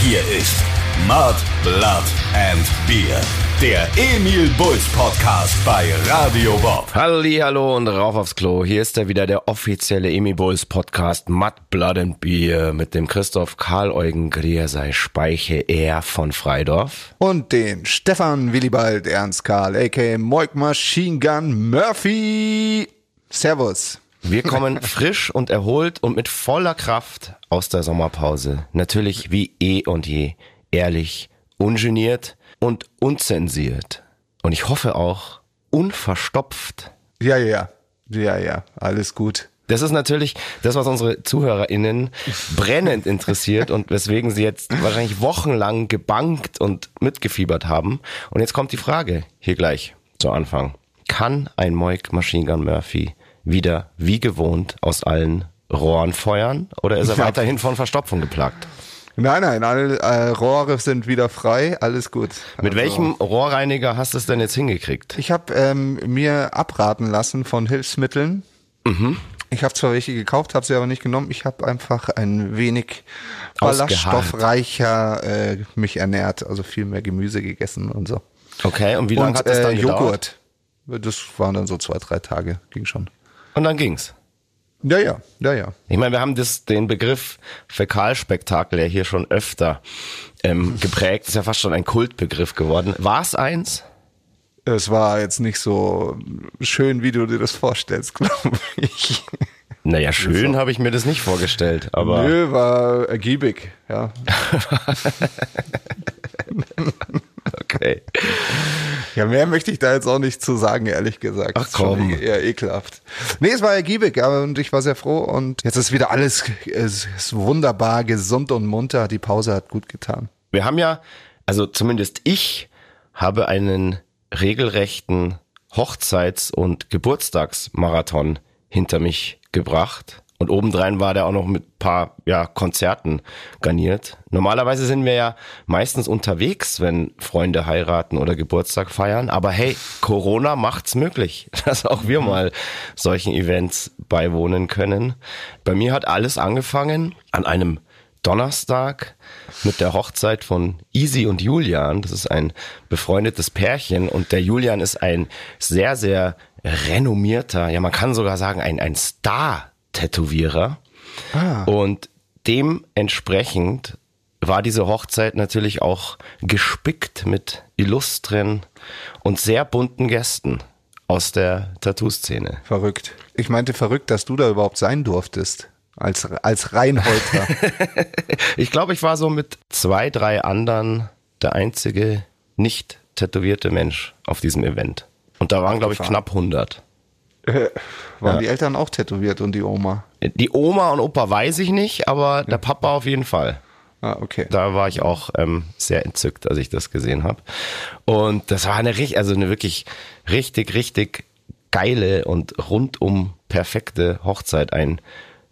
Hier ist Mud, Blood and Beer. Der Emil Bulls Podcast bei Radio Bob. Hallo und rauf aufs Klo. Hier ist er wieder, der offizielle Emil Bulls Podcast Mud, Blood and Beer mit dem Christoph Karl Eugen Griersei Speiche er von Freidorf. Und den Stefan Willibald Ernst Karl, a.k.a. Moik Machine Gun Murphy. Servus. Wir kommen frisch und erholt und mit voller Kraft aus der Sommerpause. Natürlich wie eh und je. Ehrlich, ungeniert und unzensiert. Und ich hoffe auch unverstopft. Ja, ja, ja, ja, alles gut. Das ist natürlich das, was unsere ZuhörerInnen brennend interessiert und weswegen sie jetzt wahrscheinlich wochenlang gebankt und mitgefiebert haben. Und jetzt kommt die Frage hier gleich zu Anfang. Kann ein Moik Machine Gun Murphy wieder wie gewohnt aus allen Rohren feuern oder ist er weiterhin von Verstopfung geplagt? Nein, nein, alle äh, Rohre sind wieder frei, alles gut. Mit Also, welchem Rohrreiniger hast du es denn jetzt hingekriegt? Ich habe ähm, mir abraten lassen von Hilfsmitteln. Mhm. Ich habe zwar welche gekauft, habe sie aber nicht genommen. Ich habe einfach ein wenig ballaststoffreicher äh, mich ernährt, also viel mehr Gemüse gegessen und so. Okay, und wie lange und hat das dann äh, gedauert? Joghurt. Das waren dann so zwei, drei Tage, ging schon. Und dann ging's. Ja, ja, ja, ja. Ich meine, wir haben das, den Begriff Fäkalspektakel ja hier schon öfter ähm, geprägt. ist ja fast schon ein Kultbegriff geworden. War es eins? Es war jetzt nicht so schön, wie du dir das vorstellst, glaube ich. Naja, schön habe ich mir das nicht vorgestellt, aber Nö, war ergiebig, ja. Ja, mehr möchte ich da jetzt auch nicht zu sagen, ehrlich gesagt. Ach, komm. Eher ekelhaft. Nee, es war ergiebig aber und ich war sehr froh und jetzt ist wieder alles es ist wunderbar, gesund und munter. Die Pause hat gut getan. Wir haben ja, also zumindest ich habe einen regelrechten Hochzeits- und Geburtstagsmarathon hinter mich gebracht. Und obendrein war der auch noch mit paar ja, Konzerten garniert. Normalerweise sind wir ja meistens unterwegs, wenn Freunde heiraten oder Geburtstag feiern. Aber hey, Corona macht's möglich, dass auch wir mal solchen Events beiwohnen können. Bei mir hat alles angefangen an einem Donnerstag mit der Hochzeit von Easy und Julian. Das ist ein befreundetes Pärchen und der Julian ist ein sehr, sehr renommierter, ja man kann sogar sagen ein, ein Star-Tätowierer. Und dementsprechend war diese Hochzeit natürlich auch gespickt mit illustren und sehr bunten Gästen aus der Tattoo-Szene. Verrückt. Ich meinte verrückt, dass du da überhaupt sein durftest. Als, als Reinholter. Ich glaube, ich war so mit zwei, drei anderen der einzige nicht tätowierte Mensch auf diesem Event. Und da waren, glaube ich, knapp 100. Waren die Eltern auch tätowiert und die Oma? Die Oma und Opa weiß ich nicht, aber der Papa auf jeden Fall. Ah, okay. Da war ich auch ähm, sehr entzückt, als ich das gesehen habe. Und das war eine richtig, also eine wirklich richtig, richtig geile und rundum perfekte Hochzeit. Ein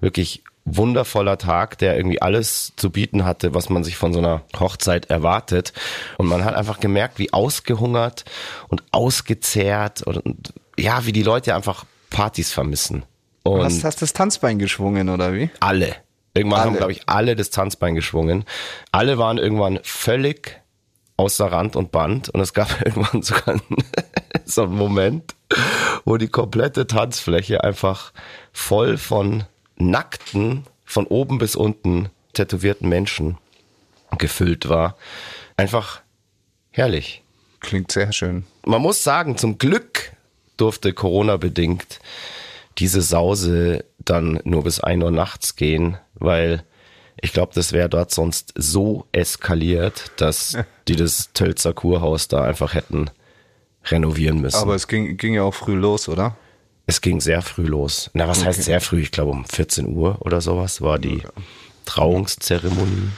wirklich wundervoller Tag, der irgendwie alles zu bieten hatte, was man sich von so einer Hochzeit erwartet. Und man hat einfach gemerkt, wie ausgehungert und ausgezehrt und ja, wie die Leute einfach Partys vermissen. Und Hast, hast das Tanzbein geschwungen oder wie? alle. Irgendwann haben, Alle. glaube ich, alle das Tanzbein geschwungen. Alle waren irgendwann völlig außer Rand und Band und es gab irgendwann sogar einen, so einen Moment, wo die komplette Tanzfläche einfach voll von nackten, von oben bis unten tätowierten Menschen gefüllt war. Einfach herrlich. Klingt sehr schön. Man muss sagen, zum Glück durfte Corona-bedingt diese Sause dann nur bis 1 Uhr nachts gehen, weil ich glaube, das wäre dort sonst so eskaliert, dass die das Tölzer Kurhaus da einfach hätten renovieren müssen. Aber es ging, ging ja auch früh los, oder? es ging sehr früh los. Na, was heißt sehr früh? Ich glaube um 14 Uhr oder sowas war die Trauungszeremonie.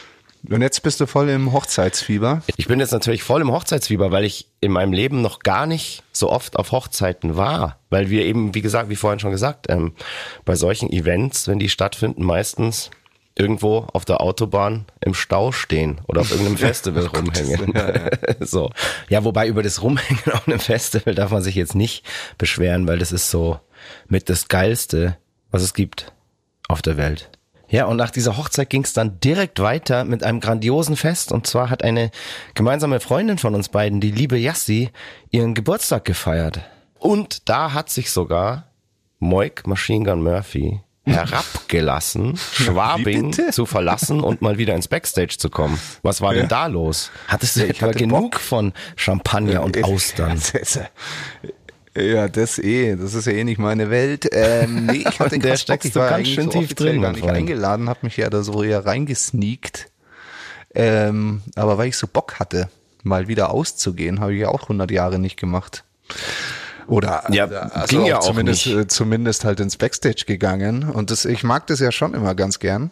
Und jetzt bist du voll im Hochzeitsfieber. Ich bin jetzt natürlich voll im Hochzeitsfieber, weil ich in meinem Leben noch gar nicht so oft auf Hochzeiten war. Weil wir eben, wie gesagt, wie vorhin schon gesagt, ähm, bei solchen Events, wenn die stattfinden, meistens irgendwo auf der Autobahn im Stau stehen oder auf irgendeinem Festival rumhängen. so. Ja, wobei über das Rumhängen auf einem Festival darf man sich jetzt nicht beschweren, weil das ist so mit das Geilste, was es gibt auf der Welt. Ja, und nach dieser Hochzeit ging es dann direkt weiter mit einem grandiosen Fest. Und zwar hat eine gemeinsame Freundin von uns beiden, die liebe Yassi, ihren Geburtstag gefeiert. Und da hat sich sogar Moik Machine Gun Murphy herabgelassen, Schwabing zu verlassen und mal wieder ins Backstage zu kommen. Was war denn da los? Hattest du etwa genug Bock. von Champagner und Austern? Ja, das eh, das ist ja eh nicht meine Welt. Ähm, nee, ich hatte In der Bock. ich war ganz schön so tief drin, gar nicht Freund. eingeladen, habe mich ja da so eher reingesneakt. Ähm, aber weil ich so Bock hatte, mal wieder auszugehen, habe ich ja auch 100 Jahre nicht gemacht. Oder Ja, also ging ja auch zumindest, nicht. äh, zumindest halt ins Backstage gegangen. Und das, ich mag das ja schon immer ganz gern,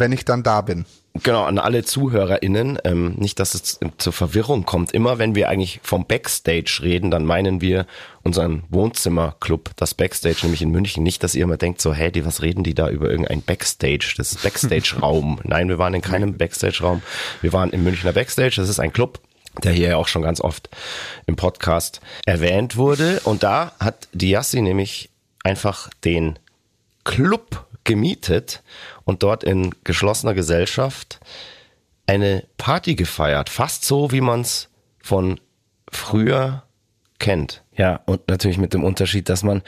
wenn ich dann da bin. Genau, an alle ZuhörerInnen, ähm, nicht, dass es zur Verwirrung kommt. Immer wenn wir eigentlich vom Backstage reden, dann meinen wir unseren Wohnzimmerclub, das Backstage, nämlich in München. Nicht, dass ihr immer denkt, so, hey, die, was reden die da über irgendein Backstage? Das ist Backstage-Raum. Nein, wir waren in keinem Backstage-Raum. Wir waren im Münchner Backstage. Das ist ein Club, der hier ja auch schon ganz oft im Podcast erwähnt wurde. Und da hat die Yassi nämlich einfach den Club gemietet und dort in geschlossener Gesellschaft eine Party gefeiert. Fast so, wie man es von früher kennt. Ja, und natürlich mit dem Unterschied, dass man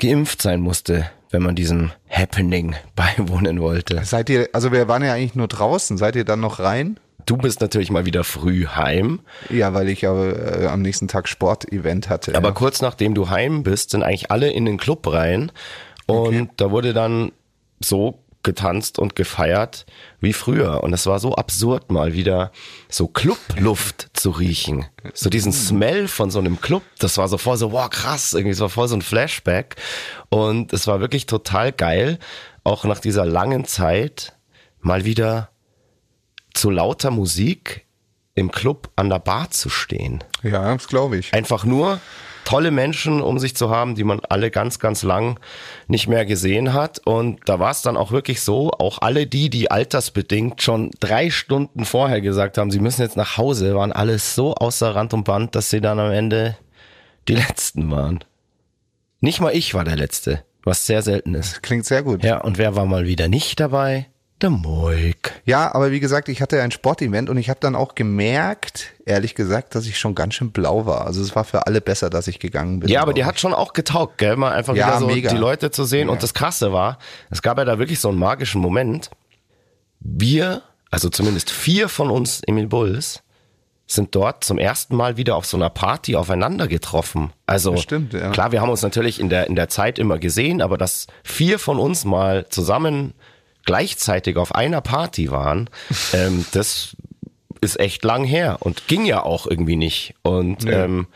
geimpft sein musste, wenn man diesem Happening beiwohnen wollte. Seid ihr, also wir waren ja eigentlich nur draußen, seid ihr dann noch rein? Du bist natürlich mal wieder früh heim, Ja, weil ich aber äh, am nächsten Tag Sportevent hatte. aber ja. kurz nachdem du heim bist, sind eigentlich alle in den Club rein und da wurde dann so getanzt und gefeiert wie früher und es war so absurd mal wieder so Clubluft zu riechen. So diesen Smell von so einem Club, das war so voll so wow krass, irgendwie es war voll so ein Flashback und es war wirklich total geil, auch nach dieser langen Zeit mal wieder zu lauter Musik im Club an der Bar zu stehen. Ja, das glaube ich. Einfach nur tolle Menschen um sich zu haben, die man alle ganz, ganz lang nicht mehr gesehen hat. Und da war es dann auch wirklich so, auch alle die, die altersbedingt schon drei Stunden vorher gesagt haben, sie müssen jetzt nach Hause, waren alles so außer Rand und Band, dass sie dann am Ende die Letzten waren. Nicht mal ich war der Letzte, was sehr selten ist. Klingt sehr gut. Ja, und wer war mal wieder nicht dabei? Der Moik. Ja, aber wie gesagt, ich hatte ein Sportevent und ich habe dann auch gemerkt, ehrlich gesagt, dass ich schon ganz schön blau war. Also es war für alle besser, dass ich gegangen bin. Ja, aber die glaub hat schon auch getaugt, gell? Mal einfach Ja, wieder so mega. die Leute zu sehen. Und das Krasse war, es gab ja da wirklich so einen magischen Moment. Wir, also zumindest vier von uns Emil Bulls, sind dort zum ersten Mal wieder auf so einer Party aufeinander getroffen. Also Das stimmt, ja. klar, wir haben uns natürlich in der in der Zeit immer gesehen, aber dass vier von uns mal zusammen gleichzeitig auf einer Party waren, ähm, das ist echt lang her und ging ja auch irgendwie nicht. Und ähm,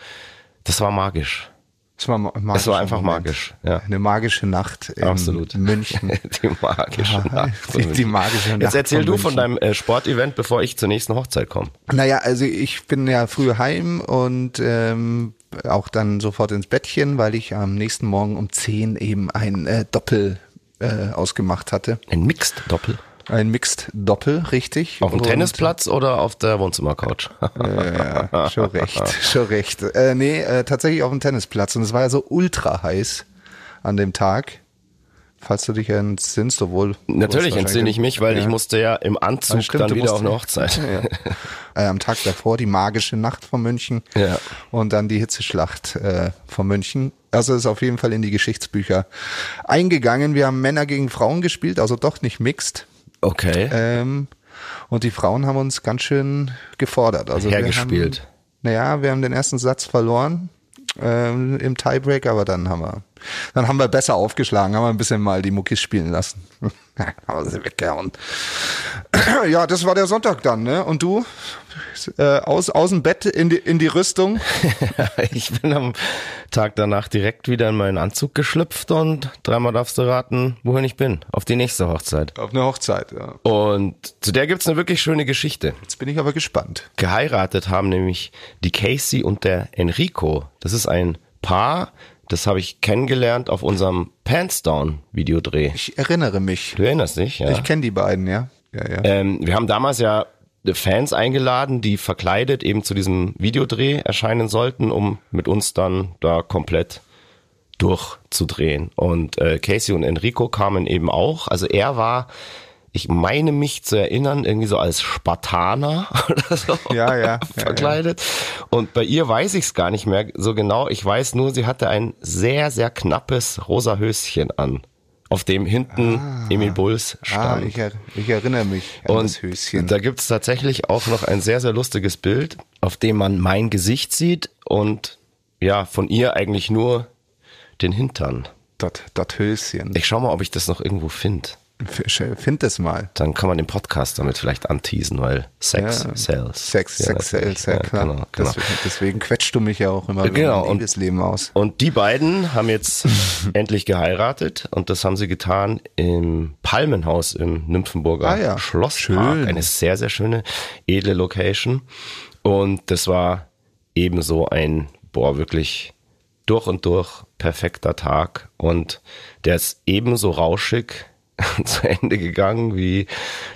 das war magisch. Es war, ma- Es magischer war einfach Moment. magisch. Ja. Eine magische Nacht in Absolut. München. Die magische Nacht. Die, die magische Nacht. Jetzt erzähl von du von München. deinem äh, Sportevent, bevor ich zur nächsten Hochzeit komme. Naja, also ich bin ja früh heim und ähm, auch dann sofort ins Bettchen, weil ich am nächsten Morgen um 10 eben ein äh, Doppel äh, ausgemacht hatte. Ein Mixed-Doppel. Ein Mixed Doppel, richtig. Auf dem Tennisplatz oder auf der Wohnzimmercouch? Ja, schon recht, schon recht. Äh, nee, äh, tatsächlich auf dem Tennisplatz. Und es war ja so ultra heiß an dem Tag. Falls du dich entsinnst, obwohl. Natürlich entsinne ich mich, weil ja. ich musste ja im Anzug stimmt, dann wieder auf eine Hochzeit. äh, am Tag davor die magische Nacht von München Ja. und dann die Hitzeschlacht äh, von München. Also ist auf jeden Fall in die Geschichtsbücher eingegangen. Wir haben Männer gegen Frauen gespielt, also doch nicht mixed. Okay. Ähm, und die Frauen haben uns ganz schön gefordert. Also Hergespielt. Naja, wir haben den ersten Satz verloren ähm, im Tiebreak, aber dann haben wir, dann haben wir besser aufgeschlagen, haben wir ein bisschen mal die Muckis spielen lassen. haben wir sie weggehauen. ja, das war der Sonntag dann, ne? Und du? Äh, aus, aus dem Bett in die, in die Rüstung. ich bin am Tag danach direkt wieder in meinen Anzug geschlüpft und dreimal darfst du raten, wohin ich bin. Auf die nächste Hochzeit. Auf eine Hochzeit, ja. Und zu der gibt's eine wirklich schöne Geschichte. Jetzt bin ich aber gespannt. Geheiratet haben nämlich die Casey und der Enrico. Das ist ein Paar, das habe ich kennengelernt auf unserem Pants Down Videodreh. Ich erinnere mich. Du erinnerst dich, ja? Ich kenne die beiden, ja. Ja, ja. Ähm, wir haben damals ja Fans eingeladen, die verkleidet eben zu diesem Videodreh erscheinen sollten, um mit uns dann da komplett durchzudrehen. Und äh, Casey und Enrico kamen eben auch. Also er war ich meine mich zu erinnern, irgendwie so als Spartaner oder so Ja, ja, ja, verkleidet. Und bei ihr weiß ich es gar nicht mehr so genau. Ich weiß nur, sie hatte ein sehr, sehr knappes rosa Höschen an, auf dem hinten Emil Bulls Ah, stand. ich, er, ich erinnere mich an das Höschen. da gibt's tatsächlich auch noch ein sehr, sehr lustiges Bild, auf dem man mein Gesicht sieht und ja, von ihr eigentlich nur den Hintern. Dort Höschen. Ich schau mal, ob ich das noch irgendwo finde. Find es mal. Dann kann man den Podcast damit vielleicht anteasen, weil Sex Ja. sells. Sex, Ja, Sex. Sales, ja, klar. Genau, genau. Deswegen, deswegen quetscht du mich ja auch immer Genau, mein und- Liebesleben aus. Und die beiden haben jetzt endlich geheiratet und das haben sie getan im Palmenhaus im Nymphenburger Ah ja, Schlosspark. schön. Eine sehr, sehr schöne, edle Location. Und das war ebenso ein, boah, wirklich durch und durch perfekter Tag. Und der ist ebenso rauschig zu Ende gegangen wie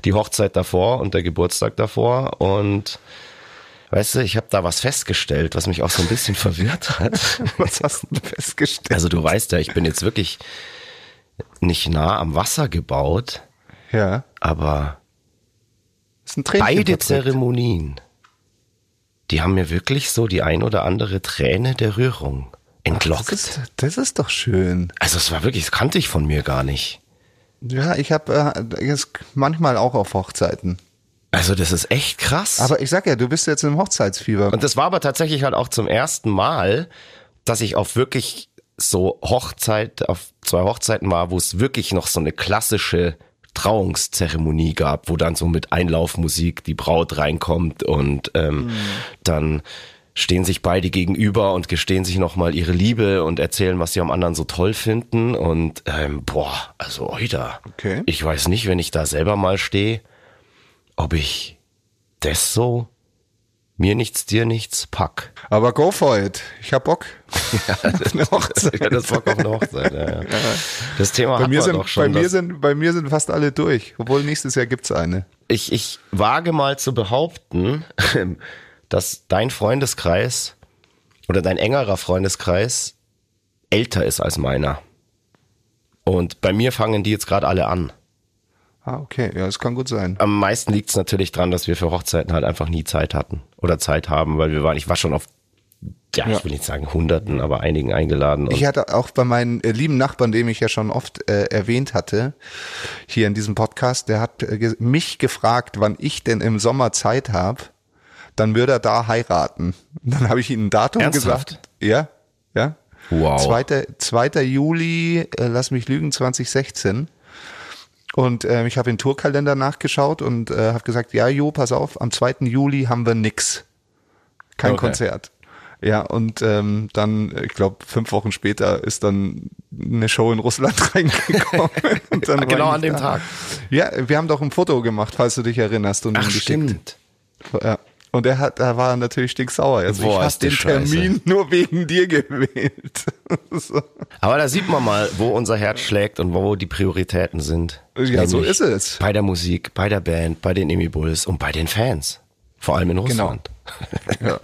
die Hochzeit davor und der Geburtstag davor. Und weißt du, ich habe da was festgestellt, was mich auch so ein bisschen verwirrt hat. Was hast du festgestellt? Also du weißt ja, ich bin jetzt wirklich nicht nah am Wasser gebaut, ja, aber beide. Zeremonien, die haben mir wirklich so die ein oder andere Träne der Rührung entlockt. Das ist, das ist doch schön. also es war wirklich, das kannte ich von mir gar nicht. Ja, ich habe äh, jetzt manchmal auch auf Hochzeiten. Also das ist echt krass. Aber ich sag ja, du bist jetzt im Hochzeitsfieber. Und das war aber tatsächlich halt auch zum ersten Mal, dass ich auf wirklich so Hochzeit, auf zwei Hochzeiten war, wo es wirklich noch so eine klassische Trauungszeremonie gab, wo dann so mit Einlaufmusik die Braut reinkommt und ähm, dann stehen sich beide gegenüber und gestehen sich nochmal ihre Liebe und erzählen, was sie am anderen so toll finden. Und ähm, boah, also oida. Okay. Ich weiß nicht, wenn ich da selber mal stehe, ob ich das so mir nichts, dir nichts pack. Aber go for it. Ich hab Bock. auf eine Hochzeit. Ja, das Bock auf eine Hochzeit. Ja, ja. Das Thema Bei hat mir, sind, doch schon. bei, mir sind, bei mir sind fast alle durch. Obwohl nächstes Jahr gibt's eine. ich, ich wage mal zu behaupten, dass dein Freundeskreis oder dein engerer Freundeskreis älter ist als meiner. Und bei mir fangen die jetzt gerade alle an. Ah, okay. Ja, das kann gut sein. Am meisten liegt es natürlich dran, dass wir für Hochzeiten halt einfach nie Zeit hatten oder Zeit haben, weil wir waren, ich war schon auf, ja, Ja. ich will nicht sagen Hunderten, aber einigen eingeladen. Ich hatte auch bei meinen äh, lieben Nachbarn, dem ich ja schon oft äh, erwähnt hatte, hier in diesem Podcast, der hat äh, mich gefragt, wann ich denn im Sommer Zeit habe, dann würde er da heiraten. Und dann habe ich ihm ein Datum Ernsthaft? gesagt. Ja, ja. Wow. 2. 2. Juli, äh, lass mich lügen, 2016. Und ähm, ich habe den Tourkalender nachgeschaut und äh, habe gesagt, ja, Jo, pass auf, am 2. Juli haben wir nix. Kein Okay. Konzert. Ja, und ähm, dann, ich glaube, fünf Wochen später ist dann eine Show in Russland reingekommen. und dann war Genau an dem da. Tag. Ja, wir haben doch ein Foto gemacht, falls du dich erinnerst. Und Ach, stimmt. Ja. Und er hat, da war natürlich stinksauer. Also Boah, ich habe den Termin nur wegen dir gewählt. so. Aber da sieht man mal, wo unser Herz schlägt und wo die Prioritäten sind. Ja, so Nämlich ist es. Bei der Musik, bei der Band, bei den Emi Bulls und bei den Fans. Vor allem in Russland. Ja.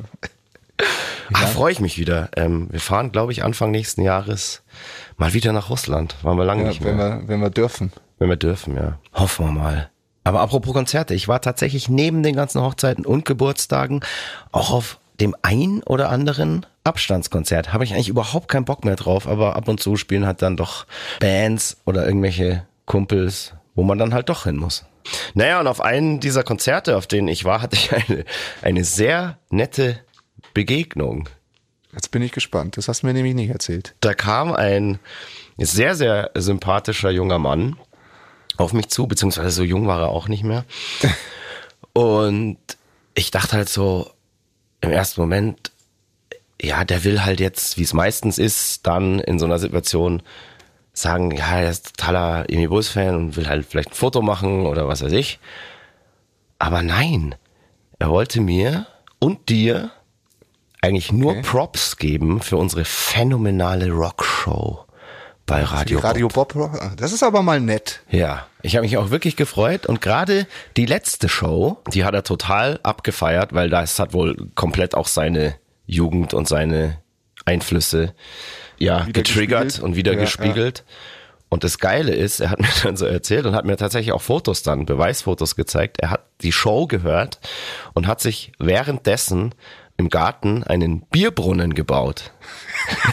Ah, freue ich mich wieder. Ähm, wir fahren, glaube ich, Anfang nächsten Jahres mal wieder nach Russland. Waren wir lange Ja, nicht mehr. wenn wir, wenn wir dürfen. Wenn wir dürfen, ja. Hoffen wir mal. Aber apropos Konzerte, ich war tatsächlich neben den ganzen Hochzeiten und Geburtstagen auch auf dem ein oder anderen Abstandskonzert. Habe ich eigentlich überhaupt keinen Bock mehr drauf, aber ab und zu spielen halt dann doch Bands oder irgendwelche Kumpels, wo man dann halt doch hin muss. Naja, und auf einen dieser Konzerte, auf denen ich war, hatte ich eine, eine sehr nette Begegnung. Jetzt bin ich gespannt. Das hast du mir nämlich nicht erzählt. Da kam ein sehr, sehr sympathischer junger Mann auf mich zu, beziehungsweise so jung war er auch nicht mehr. Und ich dachte halt so im ersten Moment, ja, der will halt jetzt, wie es meistens ist, dann in so einer Situation sagen, ja, er ist totaler Emi Bulls Fan und will halt vielleicht ein Foto machen oder was weiß ich. Aber nein, er wollte mir und dir eigentlich nur Okay. Props geben für unsere phänomenale Rockshow bei Radio. Radio Bob, das ist aber mal nett. Ja, ich habe mich auch wirklich gefreut und gerade die letzte Show, die hat er total abgefeiert, weil das hat wohl komplett auch seine Jugend und seine Einflüsse ja getriggert gespiegelt. und wieder Ja, gespiegelt. Und das Geile ist, er hat mir dann so erzählt und hat mir tatsächlich auch Fotos dann, Beweisfotos gezeigt. Er hat die Show gehört und hat sich währenddessen im Garten einen Bierbrunnen gebaut.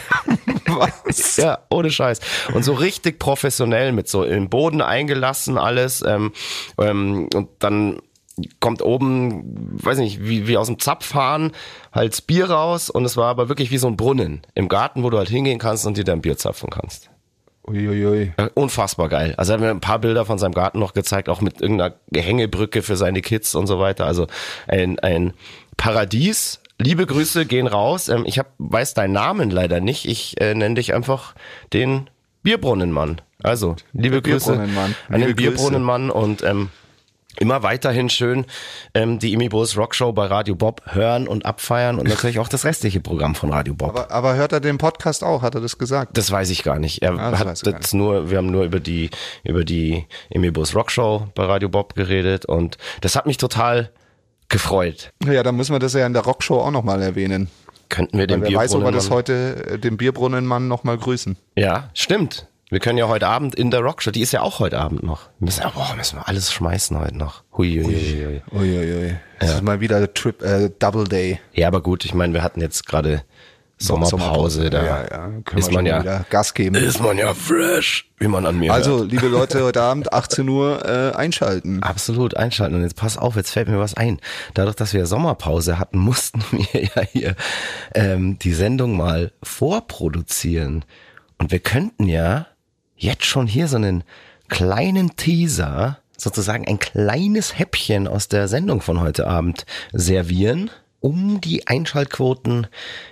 Was? Ja, ohne Scheiß. Und so richtig professionell mit so im Boden eingelassen alles. Ähm, ähm, und dann kommt oben, weiß nicht, wie, wie aus dem Zapfhahn halt das Bier raus. Und es war aber wirklich wie so ein Brunnen im Garten, wo du halt hingehen kannst und dir dein Bier zapfen kannst. Uiuiui. Unfassbar geil. Also er hat mir ein paar Bilder von seinem Garten noch gezeigt, auch mit irgendeiner Hängebrücke für seine Kids und so weiter. Also ein, ein Paradies. Liebe Grüße gehen raus. Ähm, ich hab, weiß deinen Namen leider nicht. Ich äh, nenne dich einfach den Bierbrunnenmann. Also, liebe Grüße an den Grüße. Bierbrunnenmann und ähm, immer weiterhin schön ähm, die Imibos Rockshow bei Radio Bob hören und abfeiern und natürlich auch das restliche Programm von Radio Bob. Aber, aber hört er den Podcast auch? Hat er das gesagt? Das weiß ich gar nicht. Er Ah, das hat jetzt nur, wir haben nur über die, über die Emibus Rockshow bei Radio Bob geredet und das hat mich total gefreut. Ja, dann müssen wir das ja in der Rockshow auch nochmal erwähnen. Könnten wir den Wer weiß, ob wir das heute, äh, den Bierbrunnenmann nochmal grüßen. Ja, stimmt. Wir können ja heute Abend in der Rockshow, die ist ja auch heute Abend noch. Wir müssen, ja, boah, müssen wir alles schmeißen heute noch. Hui, hui, hui, hui. Uiuiui. Das ist mal wieder Trip, äh, Double Day. Ja, aber gut, ich meine, wir hatten jetzt gerade Sommerpause, da Ja, ja. Ist man ja, wieder Gas geben. ist man ja fresh, wie man an mir hört. Also, liebe Leute, heute Abend 18 Uhr äh, einschalten. Absolut einschalten. Und jetzt pass auf, jetzt fällt mir was ein. Dadurch, dass wir Sommerpause hatten, mussten wir ja hier ähm, die Sendung mal vorproduzieren. Und wir könnten ja jetzt schon hier so einen kleinen Teaser, sozusagen ein kleines Häppchen aus der Sendung von heute Abend servieren, um die Einschaltquoten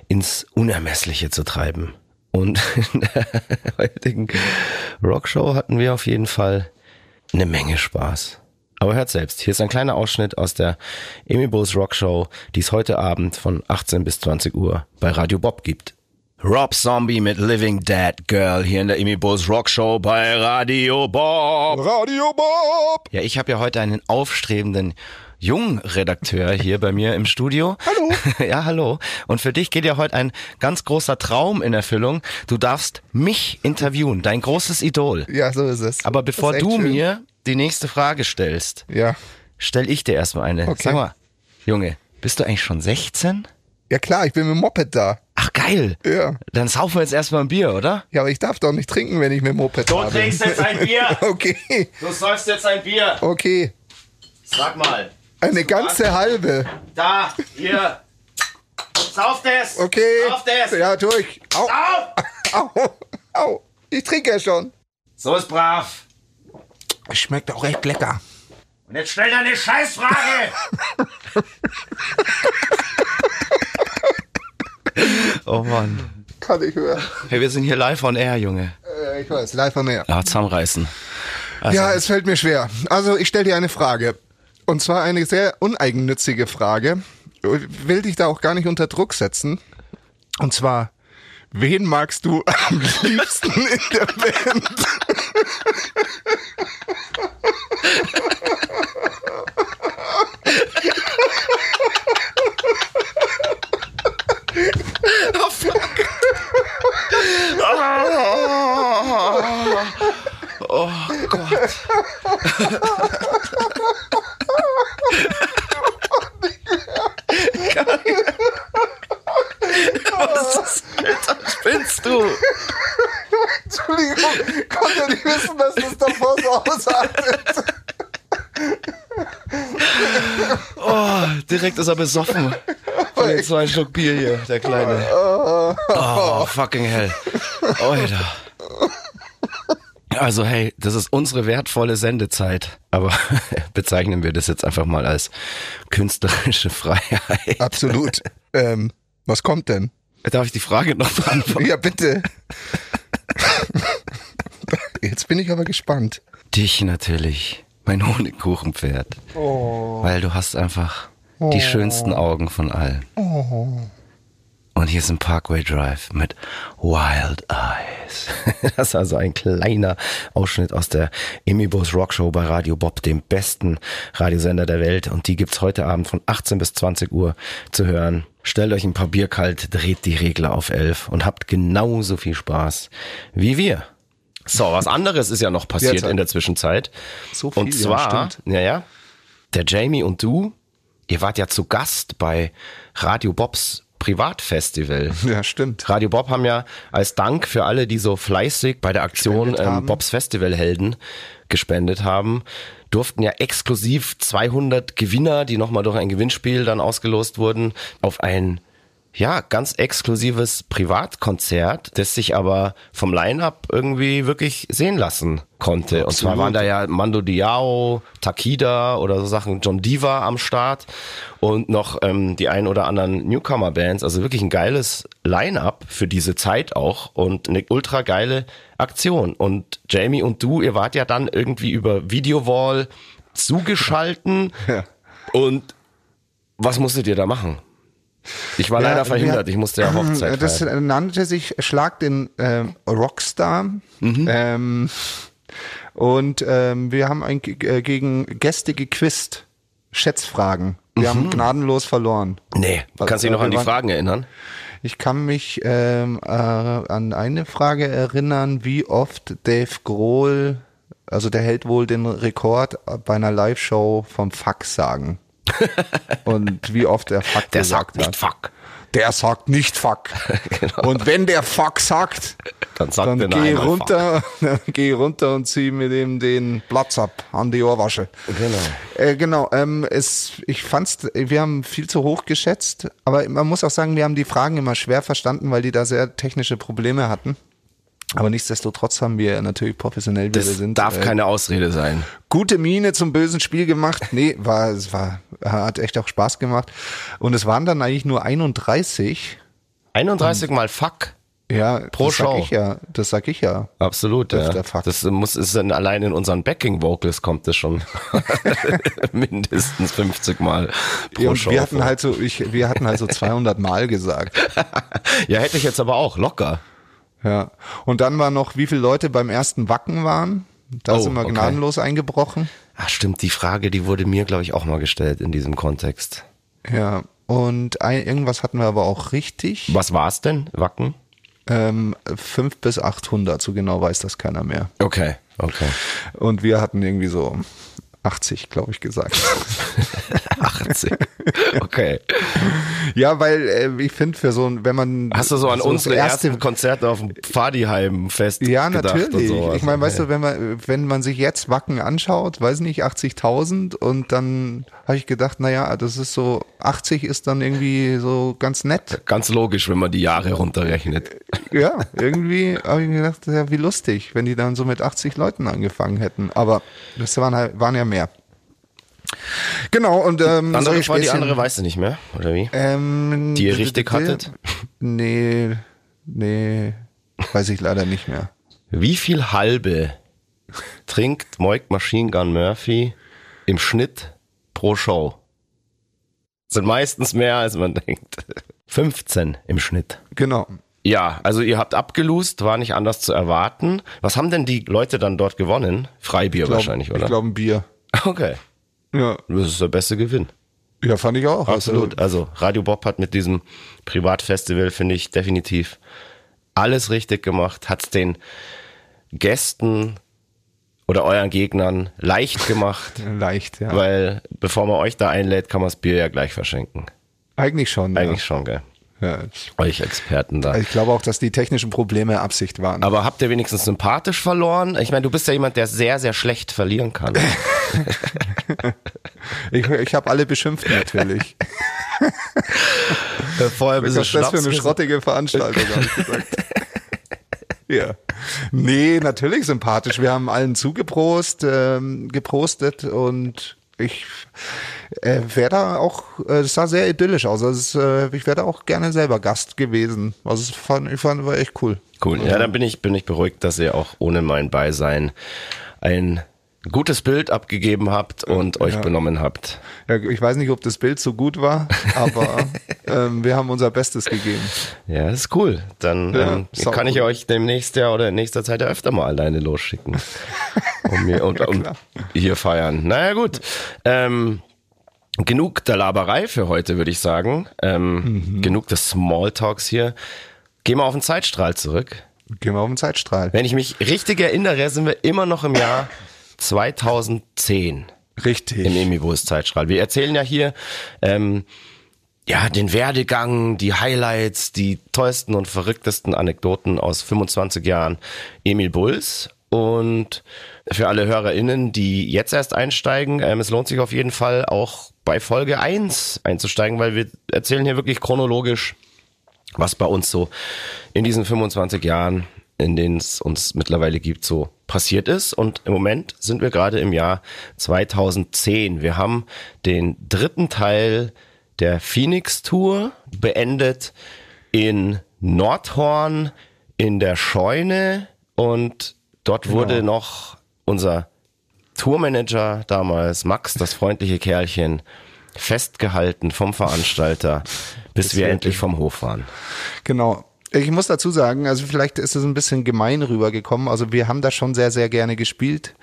ins Unermessliche zu treiben. Und in der heutigen Rockshow hatten wir auf jeden Fall eine Menge Spaß. Aber hört selbst, hier ist ein kleiner Ausschnitt aus der Amy Bulls Rock Show, die es heute Abend von 18 bis 20 Uhr bei Radio Bob gibt. Rob Zombie mit Living Dead Girl hier in der Amy Bulls Rock Show bei Radio Bob. Radio Bob! Ja, ich habe ja heute einen aufstrebenden Jungredakteur hier bei mir im Studio. Hallo. ja, hallo. Und für dich geht ja heute ein ganz großer Traum in Erfüllung. Du darfst mich interviewen, dein großes Idol. Ja, so ist es. Aber bevor du schön. mir die nächste Frage stellst, Ja. stell ich dir erstmal eine. Okay. Sag mal, Junge, bist du eigentlich schon 16? Ja klar, ich bin mit dem Moped da. Ach geil. Ja. Dann saufen wir jetzt erstmal ein Bier, oder? Ja, aber ich darf doch nicht trinken, wenn ich mit dem Moped da bin. jetzt ein Bier. Okay, Du säufst jetzt ein Bier. okay. Sag mal. Eine ganze halbe. Da, hier. Sauf das. Okay. Sauf das. Ja, durch. Au, Auf. au, au. Ich trinke ja schon. So ist brav. Es schmeckt auch echt lecker. Und jetzt stell deine Scheißfrage. oh Mann. Kann ich hören. Hey, wir sind hier live on air, Junge. Äh, ich weiß, live von näher. Ja, zusammenreißen. Also, Ja, es fällt mir schwer. Also ich stelle dir eine Frage. Und zwar eine sehr uneigennützige Frage. Ich will dich da auch gar nicht unter Druck setzen. Und zwar, wen magst du am liebsten in der Band? oh Gott. Was ist, Alter, spinnst du? Entschuldigung, konnte nicht wissen, dass das davor so ausartet. Oh, direkt ist er besoffen. Den zwei Schluck Bier hier, der Kleine. Oh, fucking hell. Alter. Also hey, das ist unsere wertvolle Sendezeit. Aber bezeichnen wir das jetzt einfach mal als künstlerische Freiheit. Absolut. Ähm, was kommt denn? Darf ich die Frage noch beantworten? Ja, bitte. Jetzt bin ich aber gespannt. Dich natürlich, mein Honigkuchenpferd. Weil du hast einfach die schönsten Augen von allen. Und hier ist ein Parkway Drive mit Wild Eyes. Das ist also ein kleiner Ausschnitt aus der Emibus Rockshow bei Radio Bob, dem besten Radiosender der Welt. Und die gibt's heute Abend von 18 bis 20 Uhr zu hören. Stellt euch ein paar Bier kalt, dreht die Regler auf 11 und habt genauso viel Spaß wie wir. So, was anderes ist ja noch passiert in der Zwischenzeit. So viel, und ja, zwar, stimmt. naja, der Jamie und du, ihr wart ja zu Gast bei Radio Bobs Privatfestival. Ja, stimmt. Radio Bob haben ja als Dank für alle, die so fleißig bei der Aktion ähm. Bobs Festivalhelden gespendet haben, durften ja exklusiv 200 Gewinner, die nochmal durch ein Gewinnspiel dann ausgelost wurden, auf ein ja, ganz exklusives Privatkonzert, das sich aber vom Line-Up irgendwie wirklich sehen lassen konnte. Und zwar Absolut. waren da ja Mando Diao, Takida oder so Sachen, John Diva am Start und noch ähm, die ein oder anderen Newcomer-Bands. Also wirklich ein geiles Line-Up für diese Zeit auch und eine ultra geile Aktion. Und Jamie und du, ihr wart ja dann irgendwie über Videowall zugeschalten Ja. und was musstet ihr da machen? Ich war leider Ja, verhindert, wir- ich musste ja Hochzeit Das feiern. nannte sich Schlag den ähm, Rockstar. Mhm. Ähm, und ähm, wir haben ein, äh, gegen Gäste gequizt. Schätzfragen. Wir haben gnadenlos verloren. Nee, Was- kannst du dich noch wir an die Fragen erinnern? Ich kann mich ähm, äh, an eine Frage erinnern, wie oft Dave Grohl, also der hält wohl den Rekord bei einer Live-Show vom Fuck sagen. Und wie oft er Fuck Der sagt nicht hat. fuck. Der sagt nicht Fuck. Und wenn der Fuck sagt, Dann sagt dann geh runter, dann geh runter und zieh mit ihm den Platz ab an die Ohrwasche. Genau. Äh, genau, ähm, es, ich fand's, wir haben viel zu hoch geschätzt, aber man muss auch sagen, wir haben die Fragen immer schwer verstanden, weil die da sehr technische Probleme hatten. Aber nichtsdestotrotz haben wir natürlich professionell, wie Das wir sind, darf äh, keine Ausrede sein. gute Miene zum bösen Spiel gemacht. Nee, war, es war, hat echt auch Spaß gemacht. Und es waren dann eigentlich nur 31. 31 mal fuck. Ja, Pro das Show. Sag ich ja, das sag ich ja. Absolut, ja. Das muss, ist dann allein in unseren Backing Vocals kommt das schon mindestens 50 Mal pro Ja, und Show. wir hatten halt so, ich, wir hatten halt so 200 Mal gesagt. ja, hätte ich jetzt aber auch locker. Ja. Und dann war noch, wie viele Leute beim ersten Wacken waren. Da Oh, sind wir okay. gnadenlos eingebrochen. Ach stimmt, die Frage, die wurde mir, glaube ich, auch mal gestellt in diesem Kontext. Ja. Und ein, irgendwas hatten wir aber auch richtig. Was war's denn, Wacken? Ähm, 5 bis 800, so genau weiß das keiner mehr. Okay, okay. Und wir hatten irgendwie so 80, glaube ich, gesagt. 80. Okay. ja, weil äh, ich finde, für so ein, wenn man. Hast du so an das unsere ersten Konzerte auf dem Pfadiheim-Fest Ja, gedacht natürlich. Ich meine, weißt du, wenn man, wenn man sich jetzt Wacken anschaut, weiß nicht, 80.000 und dann habe ich gedacht, naja, das ist so, 80 ist dann irgendwie so ganz nett. Ganz logisch, wenn man die Jahre runterrechnet. Ja, irgendwie habe ich mir gedacht, ja, wie lustig, wenn die dann so mit 80 Leuten angefangen hätten. Aber das waren halt, waren ja mehr. Genau, und ähm, Andere, war die andere weißt du nicht mehr, oder wie? ähm, Die ihr richtig hattet? Nee, nee, weiß ich leider nicht mehr. Wie viel halbe trinkt Moik Machine Gun Murphy im Schnitt pro Show? Sind meistens mehr, als man denkt. 15 im Schnitt. Genau. Ja, also ihr habt abgelust, war nicht anders zu erwarten. Was haben denn die Leute dann dort gewonnen? Freibier Glaub- wahrscheinlich, oder? Ich glaube ein Bier. okay. Ja. Das ist der beste Gewinn. Ja, fand ich auch. Absolut. Also Radio Bob hat mit diesem Privatfestival, finde ich, definitiv alles richtig gemacht, hat den Gästen oder euren Gegnern leicht gemacht, Also, leicht, ja. weil bevor man euch da einlädt, kann man das Bier ja gleich verschenken. Eigentlich schon. Eigentlich schon, gell? Ja. Euch Experten da. Ich glaube auch, dass die technischen Probleme Absicht waren. Aber habt ihr wenigstens sympathisch verloren? Ich meine, du bist ja jemand, der sehr, sehr schlecht verlieren kann. Ich, ich habe alle beschimpft natürlich. Was bisschen ist das für eine schrottige Veranstaltung, habe ich gesagt. Ja. Nee, natürlich sympathisch. Wir haben allen zugeprost, ähm, geprostet und ich äh, wäre da auch, äh, es sah sehr idyllisch aus. Also äh, ich wäre da auch gerne selber Gast gewesen. Also es fand, ich fand, war echt cool. Cool. Ja, dann bin ich, bin ich beruhigt, dass ihr auch ohne mein Beisein ein gutes Bild abgegeben habt und euch Ja. benommen habt. Ja, ich weiß nicht, ob das Bild so gut war, aber ähm, wir haben unser Bestes gegeben. Ja, das ist cool. Dann Ja, ähm, kann ich cool. euch demnächst ja oder in nächster Zeit ja öfter mal alleine losschicken. Und, mir, und, und hier feiern. Naja, gut. Ähm, genug der Laberei für heute, würde ich sagen. Ähm, Mhm. Genug des Smalltalks hier. Gehen wir auf den Zeitstrahl zurück. Gehen wir auf den Zeitstrahl. Wenn ich mich richtig erinnere, sind wir immer noch im Jahr 2010 Richtig. im Emibus Zeitstrahl. Wir erzählen ja hier ähm, ja den Werdegang, die Highlights, die tollsten und verrücktesten Anekdoten aus 25 Jahren Emil Bulls. Und für alle HörerInnen, die jetzt erst einsteigen, ähm, es lohnt sich auf jeden Fall auch bei Folge 1 einzusteigen, weil wir erzählen hier wirklich chronologisch, was bei uns so in diesen 25 Jahren, in denen es uns mittlerweile gibt, so passiert ist. Und im Moment sind wir gerade im Jahr 2010. Wir haben den dritten Teil der Phoenix Tour beendet in Nordhorn in der Scheune und dort wurde noch unser Tourmanager damals, Max, das freundliche Kerlchen, festgehalten vom Veranstalter, bis wir endlich vom Hof waren. Genau. Ich muss dazu sagen, also vielleicht ist es ein bisschen gemein rübergekommen. Also wir haben das schon sehr, sehr gerne gespielt.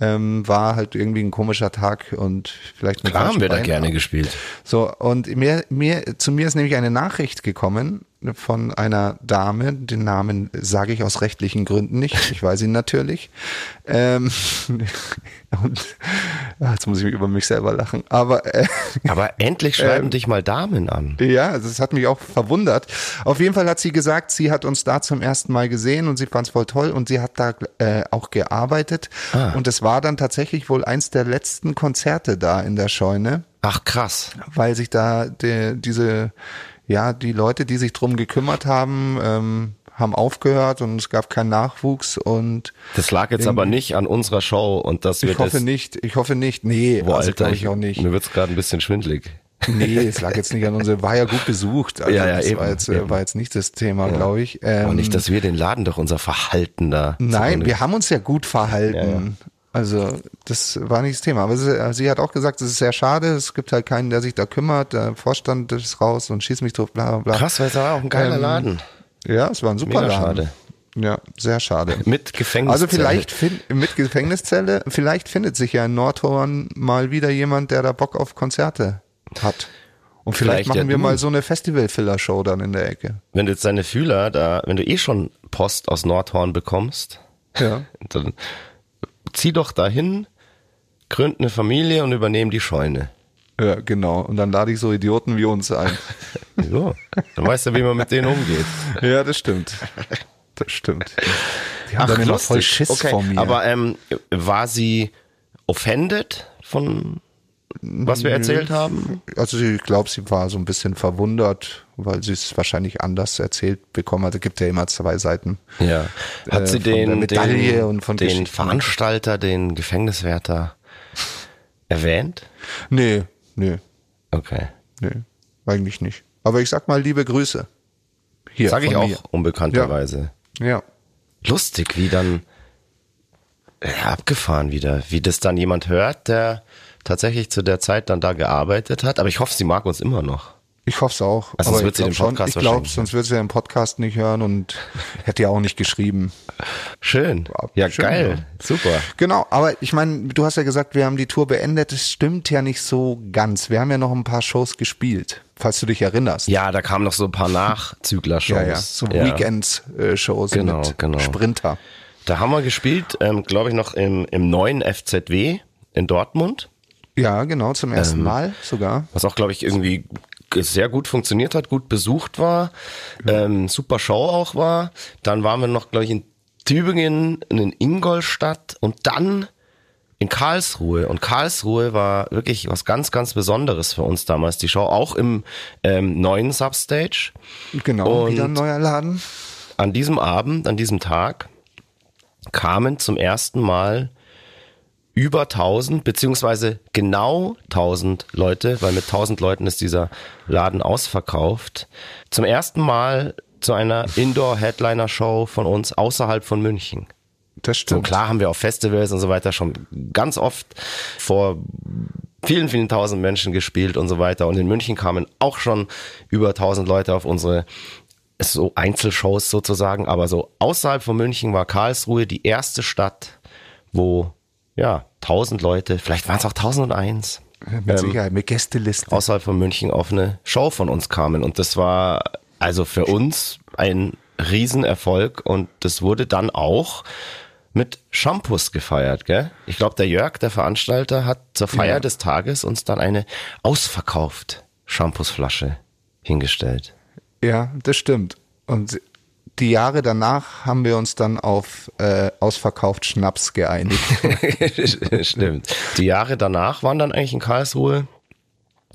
Ähm, war halt irgendwie ein komischer Tag und vielleicht mit Klar haben wir da gerne gespielt. So, und mir, mir, zu mir ist nämlich eine Nachricht gekommen von einer Dame, den Namen sage ich aus rechtlichen Gründen nicht, ich weiß ihn natürlich. Ähm, und ah, jetzt muss ich über mich selber lachen. Aber äh, Aber endlich schreiben dich mal Damen an. ja, also das hat mich auch verwundert. Auf jeden Fall hat sie gesagt, sie hat uns da zum ersten Mal gesehen und sie fand es voll toll und sie hat da äh, auch gearbeitet. Und es war dann tatsächlich wohl eins der letzten Konzerte da in der Scheune Ach krass. weil sich da die, diese, ja, die Leute, die sich drum gekümmert haben, ähm, haben aufgehört und es gab keinen Nachwuchs und Das lag jetzt aber nicht an unserer Show und dass wir ich hoffe das. nicht, ich hoffe nicht, nee, Boah, also Alter, glaube ich auch nicht. Mir wird's gerade ein bisschen schwindlig. Nee, es lag jetzt nicht an unsere, war ja gut besucht, also Ja, ja, das eben, war jetzt, eben. war jetzt nicht das Thema, glaube ich. Ähm, Aber nicht, dass wir den Laden durch unser Verhalten da. Nein, wir haben uns ja gut verhalten. Ja, ja. Also das war nicht das Thema. Aber sie, sie hat auch gesagt, es ist sehr schade, es gibt halt keinen, der sich da kümmert, der Vorstand ist raus und schießt mich drauf, bla bla bla. Krass, weil es war auch ein geiler Ähm, Laden. Ja, es war ein super Mega Laden. schade. Ja, sehr schade. Mit Gefängnis. Also vielleicht fin mit Gefängniszelle, vielleicht findet sich ja in Nordhorn mal wieder jemand, der da Bock auf Konzerte hat. Und vielleicht, Vielleicht ja machen wir du. mal so eine Festival-Filler-Show dann in der Ecke. Wenn du jetzt deine Fühler da, wenn du eh schon Post aus Nordhorn bekommst, Ja. dann zieh doch dahin, gründ eine Familie und übernehm die Scheune. Ja, genau. Und dann lade ich so Idioten wie uns ein. So, dann weißt du, wie man mit denen umgeht. ja, das stimmt. Das stimmt. Die haben dann immer voll Schiss okay. vor mir. Aber ähm, war sie offended von was wir erzählt haben? also ich glaube, sie war so ein bisschen verwundert, weil sie es wahrscheinlich anders erzählt bekommen hat. Es gibt ja immer zwei Seiten. Ja. Hat Äh, sie der den, Medaille den, und von den. Veranstalter, den Gefängniswärter erwähnt? Nee, nee, Okay. nee, eigentlich nicht. Aber ich sag mal liebe Grüße. Hier, Sag ich auch unbekannterweise. Ja. Lustig, wie dann ja, abgefahren wieder, wie das dann jemand hört, der tatsächlich zu der Zeit dann da gearbeitet hat. Aber ich hoffe, sie mag uns immer noch. Ich hoffe es auch. Also sonst wird sie den schon, Podcast ich glaube, sonst wird sie den Podcast nicht hören und hätte ja auch nicht geschrieben. Schön. Ja, Schön, geil. Super. Genau, aber ich meine, du hast ja gesagt, wir haben die Tour beendet. Das stimmt ja nicht so ganz. Wir haben ja noch ein paar Shows gespielt, falls du dich erinnerst. Ja, da kamen noch so ein paar Nachzügler-Shows. ja, ja. So Weekends-Shows Genau, mit genau. Sprinter. Da haben wir gespielt, ähm, glaube ich, noch im, im neuen FZW in Dortmund, Ja, genau, zum ersten Ähm, Mal sogar. was auch, glaube ich, irgendwie sehr gut funktioniert hat, gut besucht war, ähm, super Show auch war. Dann waren wir noch, glaube ich, in Tübingen, in Ingolstadt und dann in Karlsruhe. Und Karlsruhe war wirklich was ganz, ganz Besonderes für uns damals, die Show, auch im ähm, neuen Substage. Genau, Und- wieder ein neuer Laden. an diesem Abend, an diesem Tag, kamen zum ersten Mal über 1000, beziehungsweise genau 1000 Leute, weil mit 1000 Leuten ist dieser Laden ausverkauft, zum ersten Mal zu einer Indoor-Headliner-Show von uns außerhalb von München. Das So stimmt. klar haben wir auf Festivals und so weiter schon ganz oft vor vielen, vielen tausend Menschen gespielt und so weiter. Und in München kamen auch schon über tausend Leute auf unsere so Einzelshows sozusagen. Aber so außerhalb von München war Karlsruhe die erste Stadt, wo ja tausend Leute, vielleicht waren es auch 1001, Mit Sicherheit, mit Gästelisten. außerhalb von München auf eine Show von uns kamen. Und das war also für uns ein Riesenerfolg und das wurde dann auch mit Shampoos gefeiert, gell? Ich glaube, der Jörg, der Veranstalter, hat zur Feier Ja. des Tages uns dann eine ausverkauft Shampoosflasche hingestellt. Ja, das stimmt. Und die Jahre danach haben wir uns dann auf äh, ausverkauft Schnaps geeinigt. Stimmt. Die Jahre danach waren dann eigentlich in Karlsruhe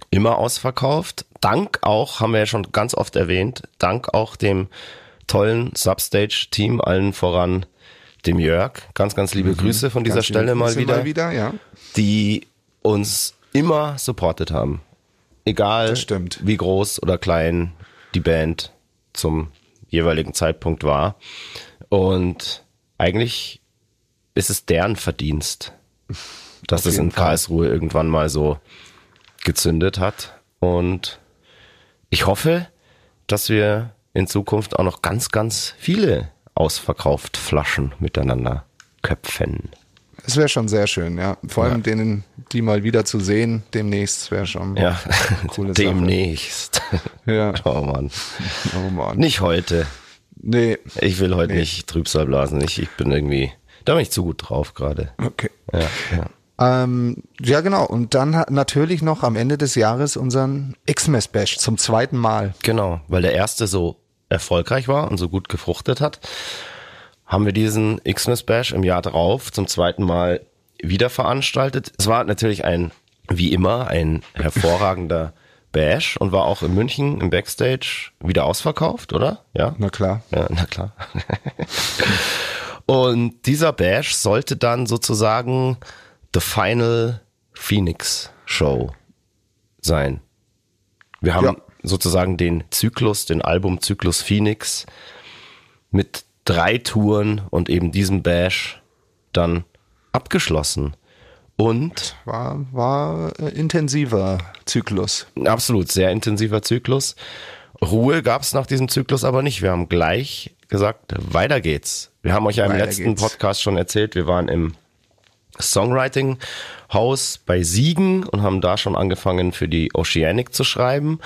immer ausverkauft. Dank auch, haben wir ja schon ganz oft erwähnt, dank auch dem tollen Substage-Team, allen voran dem Jörg. Ganz, ganz liebe Grüße von dieser Mhm. Ganz Stelle mal wieder, Mal wieder, ja. die uns immer supportet haben. Egal wie groß oder klein die Band zum jeweiligen Zeitpunkt war. Und eigentlich ist es deren Verdienst, dass es in Fall. Karlsruhe irgendwann mal so gezündet hat. Und ich hoffe, dass wir in Zukunft auch noch ganz, ganz viele ausverkauft Flaschen miteinander köpfen. Es wäre schon sehr schön, ja. Vor allem denen, die mal wieder zu sehen, demnächst wäre schon Ja, coole Sache. demnächst. Ja. Oh Mann. Oh Mann. Nicht heute. Nee, Ich will heute nicht Trübsal blasen. Ich, ich bin irgendwie, da bin ich zu gut drauf gerade. okay. Ja, ja. Ähm, ja, genau. Und dann natürlich noch am Ende des Jahres unseren Xmas Bash zum zweiten Mal. Genau, weil der erste so erfolgreich war und so gut gefruchtet hat, haben wir diesen Xmas Bash im Jahr drauf zum zweiten Mal wieder veranstaltet. Es war natürlich ein, wie immer, ein hervorragender Bash und war auch in München im Backstage wieder ausverkauft, oder? Ja? Na klar. Ja, na klar. Und dieser Bash sollte dann sozusagen the final Phoenix Show sein. Wir haben Ja. sozusagen den Zyklus, den Albumzyklus Phoenix mit drei Touren und eben diesem Bash dann abgeschlossen. Und War, war äh, intensiver Zyklus. Absolut, sehr intensiver Zyklus. Ruhe gab es nach diesem Zyklus aber nicht. Wir haben gleich gesagt, weiter geht's. Wir haben euch ja im Weiter letzten geht's. Podcast schon erzählt, wir waren im Songwriting-Haus bei Siegen und haben da schon angefangen für die Oceanic zu schreiben.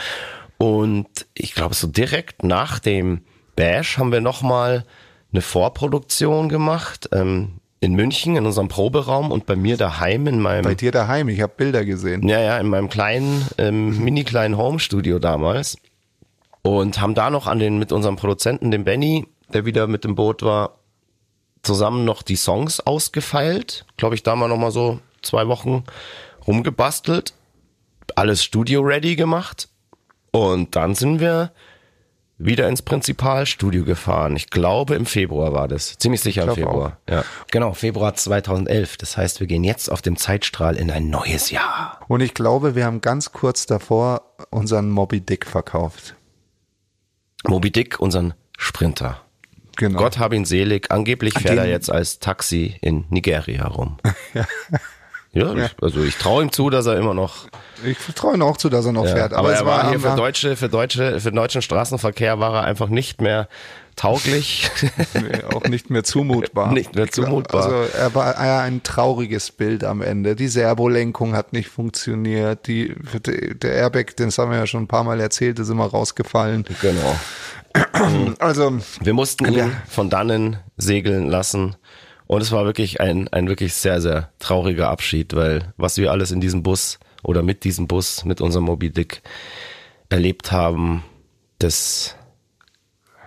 Und ich glaube, so direkt nach dem Bash haben wir nochmal eine Vorproduktion gemacht ähm, in München in unserem Proberaum und bei mir daheim in meinem Bei dir daheim, ich habe Bilder gesehen. ja, ja, in meinem kleinen, ähm, mini kleinen Home-Studio damals. Und haben da noch an den, mit unserem Produzenten, dem Benny, der wieder mit dem Boot war, zusammen noch die Songs ausgefeilt. Glaube ich, da mal noch mal so zwei Wochen rumgebastelt. Alles Studio-ready gemacht. Und dann sind wir wieder ins Prinzipalstudio gefahren. Ich glaube, im Februar war das. Ziemlich sicher im Februar. Ja. Genau, Februar 2011. Das heißt, wir gehen jetzt auf dem Zeitstrahl in ein neues Jahr. Und ich glaube, wir haben ganz kurz davor unseren Moby Dick verkauft. Moby Dick, unseren Sprinter. Genau. Gott hab ihn selig. Angeblich fährt er jetzt als Taxi in Nigeria rum. ja. ich, also ich traue ihm zu, dass er immer noch. Ich vertraue ihm auch zu, dass er noch Ja, fährt. aber, es er war hier am- für deutsche, für deutsche, für den deutschen Straßenverkehr war er einfach nicht mehr tauglich. Nee, auch nicht mehr zumutbar. Nicht mehr zumutbar. Also er war ein trauriges Bild am Ende. Die Servolenkung hat nicht funktioniert. Die, der Airbag, den haben wir ja schon ein paar Mal erzählt, ist immer rausgefallen. genau. Also Wir mussten ihn Ja. von dannen segeln lassen. Und es war wirklich ein, ein wirklich sehr, sehr trauriger Abschied, weil was wir alles in diesem Bus oder mit diesem Bus, mit unserem Moby Dick erlebt haben, das,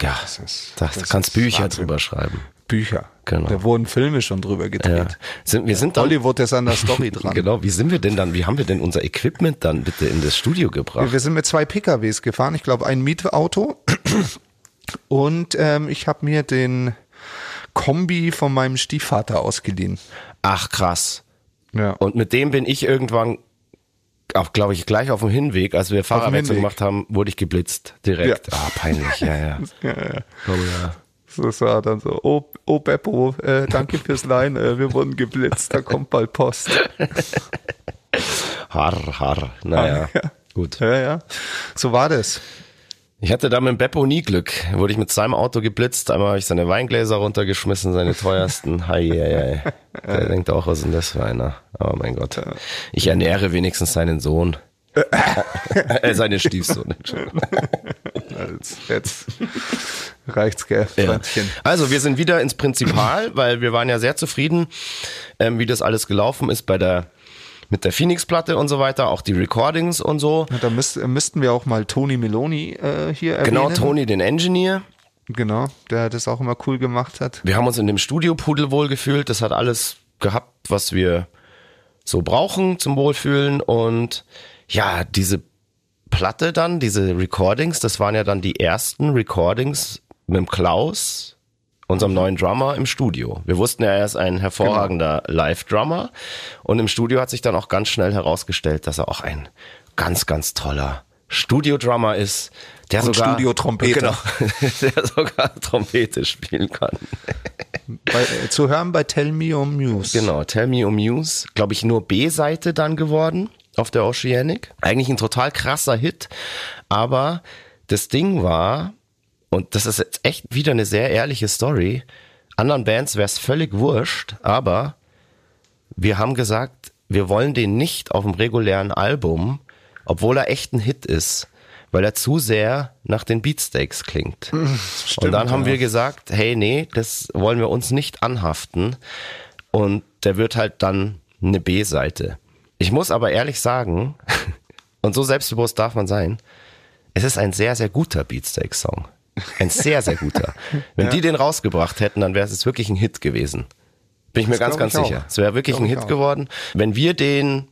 ja, Das ist- da das kannst Bücher Wahnsinn. drüber schreiben. Bücher. Genau. Da wurden Filme schon drüber Ja. gedreht. Sind, wir sind dann, Hollywood ist an der Story dran. genau, wie sind wir denn dann, wie haben wir denn unser Equipment dann bitte in das Studio gebracht? Wir sind mit zwei PKWs gefahren. Ich glaube, ein Mietauto. Und ähm, ich habe mir den Kombi von meinem Stiefvater ausgeliehen. Ach krass. Ja. Und mit dem bin ich irgendwann, auch glaube ich, gleich auf dem Hinweg, als wir Fahrerwechsel Hinweg. gemacht haben, wurde ich geblitzt. Direkt. Ja. Ah, peinlich, ja, ja. ja, ja. Oh, ja. Das war dann so, oh, oh Beppo, äh, danke fürs Leihen, äh, wir wurden geblitzt, da kommt bald Post. Har, har. Naja, Ja. gut. Ja, ja, so war das. Ich hatte da mit Beppo nie Glück. Wurde ich mit seinem Auto geblitzt. Einmal habe ich seine Weingläser runtergeschmissen, seine teuersten. Hei, hei, hei. Der denkt auch, was ist denn das für einer? Aber mein Gott. Ich ernähre wenigstens seinen Sohn. äh, seinen Stiefsohn. Entschuldigung. jetzt, reicht's, gell, Freundchen. Also wir sind wieder ins Prinzipal, weil wir waren ja sehr zufrieden, ähm, wie das alles gelaufen ist bei der mit der Phoenix-Platte und so weiter, auch die Recordings und so. Ja, da müsst, müssten wir auch mal Tony Meloni äh, hier erwähnen. Genau, Tony, den Engineer. Genau, der das auch immer cool gemacht hat. Wir haben uns in dem Studio pudelwohl gefühlt. Das hat alles gehabt, was wir so brauchen zum Wohlfühlen. Und ja, diese Platte dann, diese Recordings, das waren ja dann die ersten Recordings mit dem Klaus, unserem neuen Drummer im Studio. Wir wussten ja, er ist ein hervorragender Live-Drummer. Und im Studio hat sich dann auch ganz schnell herausgestellt, dass er auch ein ganz, ganz toller Studio-Drummer ist, der Und sogar Studio-Trompete. Genau, der sogar Trompete spielen kann. Bei, äh, zu hören bei Tell Me Your Muse. Genau, Tell Me Um Muse, glaube ich, nur B-Seite dann geworden auf der Oceanic. Eigentlich ein total krasser Hit, aber das Ding war, und das ist jetzt echt wieder eine sehr ehrliche Story, anderen Bands wäre es völlig wurscht, aber wir haben gesagt, wir wollen den nicht auf dem regulären Album, obwohl er echt ein Hit ist, weil er zu sehr nach den Beatsteaks klingt. und dann haben ja. wir gesagt, hey, nee, das wollen wir uns nicht anhaften. Und der wird halt dann eine B-Seite. Ich muss aber ehrlich sagen, und so selbstbewusst darf man sein, es ist ein sehr, sehr guter Beatsteaks-Song. Ein sehr, sehr guter. Wenn die den rausgebracht hätten, dann wäre es wirklich ein Hit gewesen. Bin ich mir ganz, glaub ganz ich auch. sicher. Es wäre wirklich ein Hit auch. geworden. Wenn wir den,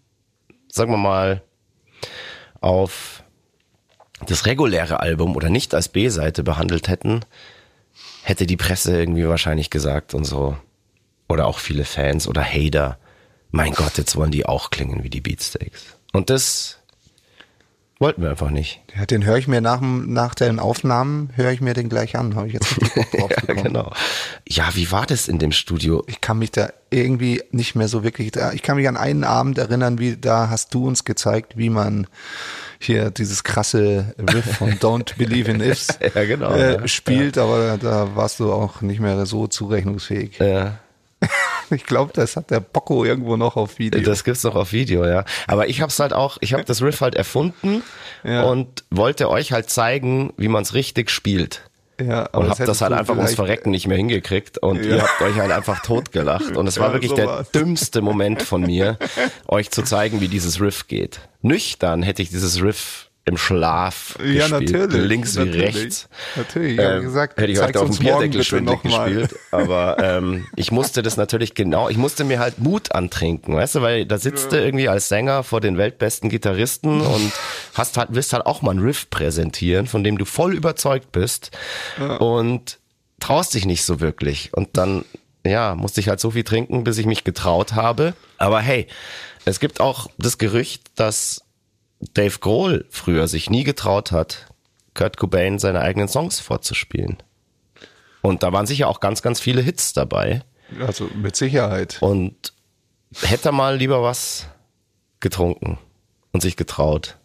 sagen wir mal, auf das reguläre Album oder nicht als B-Seite behandelt hätten, hätte die Presse irgendwie wahrscheinlich gesagt und so. Oder auch viele Fans oder Hater. Mein Gott, jetzt wollen die auch klingen wie die Beatsteaks. Und das wollten wir einfach nicht. Ja, den höre ich mir nach, dem- nach den Aufnahmen, höre ich mir den gleich an. Habe ich jetzt drauf Ja, genau. Ja, wie war das in dem Studio? Ich kann mich da irgendwie nicht mehr so wirklich, da- ich kann mich an einen Abend erinnern, wie da hast du uns gezeigt, wie man hier dieses krasse Riff von Don't Believe in Ifs Ja, genau, äh, spielt, aber da warst du auch nicht mehr so zurechnungsfähig. Ja. Ich glaube, das hat der Bocco irgendwo noch auf Video. Das gibt's noch auf Video, ja. Aber ich hab's halt auch, ich habe das Riff halt erfunden Ja. und wollte euch halt zeigen, wie man's richtig spielt. ja, aber Und das hab das halt einfach ums Verrecken nicht mehr hingekriegt und Ja. ihr habt euch halt einfach totgelacht. Und es war Ja, wirklich so der dümmste Moment von mir, euch zu zeigen, wie dieses Riff geht. Nüchtern hätte ich dieses Riff im Schlaf Ja, gespielt. natürlich. Links wie natürlich. rechts. Natürlich, ich habe Ähm, gesagt, hätte ich da auf dem Bierdeckel nochmal. gespielt. Aber ähm, ich musste das natürlich genau, ich musste mir halt Mut antrinken, weißt du, weil da sitzt du irgendwie als Sänger vor den weltbesten Gitarristen und hast halt, willst halt auch mal einen Riff präsentieren, von dem du voll überzeugt bist und traust dich nicht so wirklich. Und dann, ja, musste ich halt so viel trinken, bis ich mich getraut habe. Aber hey, es gibt auch das Gerücht, dass Dave Grohl früher sich nie getraut hat, Kurt Cobain seine eigenen Songs vorzuspielen. Und da waren sicher auch ganz, ganz viele Hits dabei. Also mit Sicherheit. Und hätte er mal lieber was getrunken und sich getraut,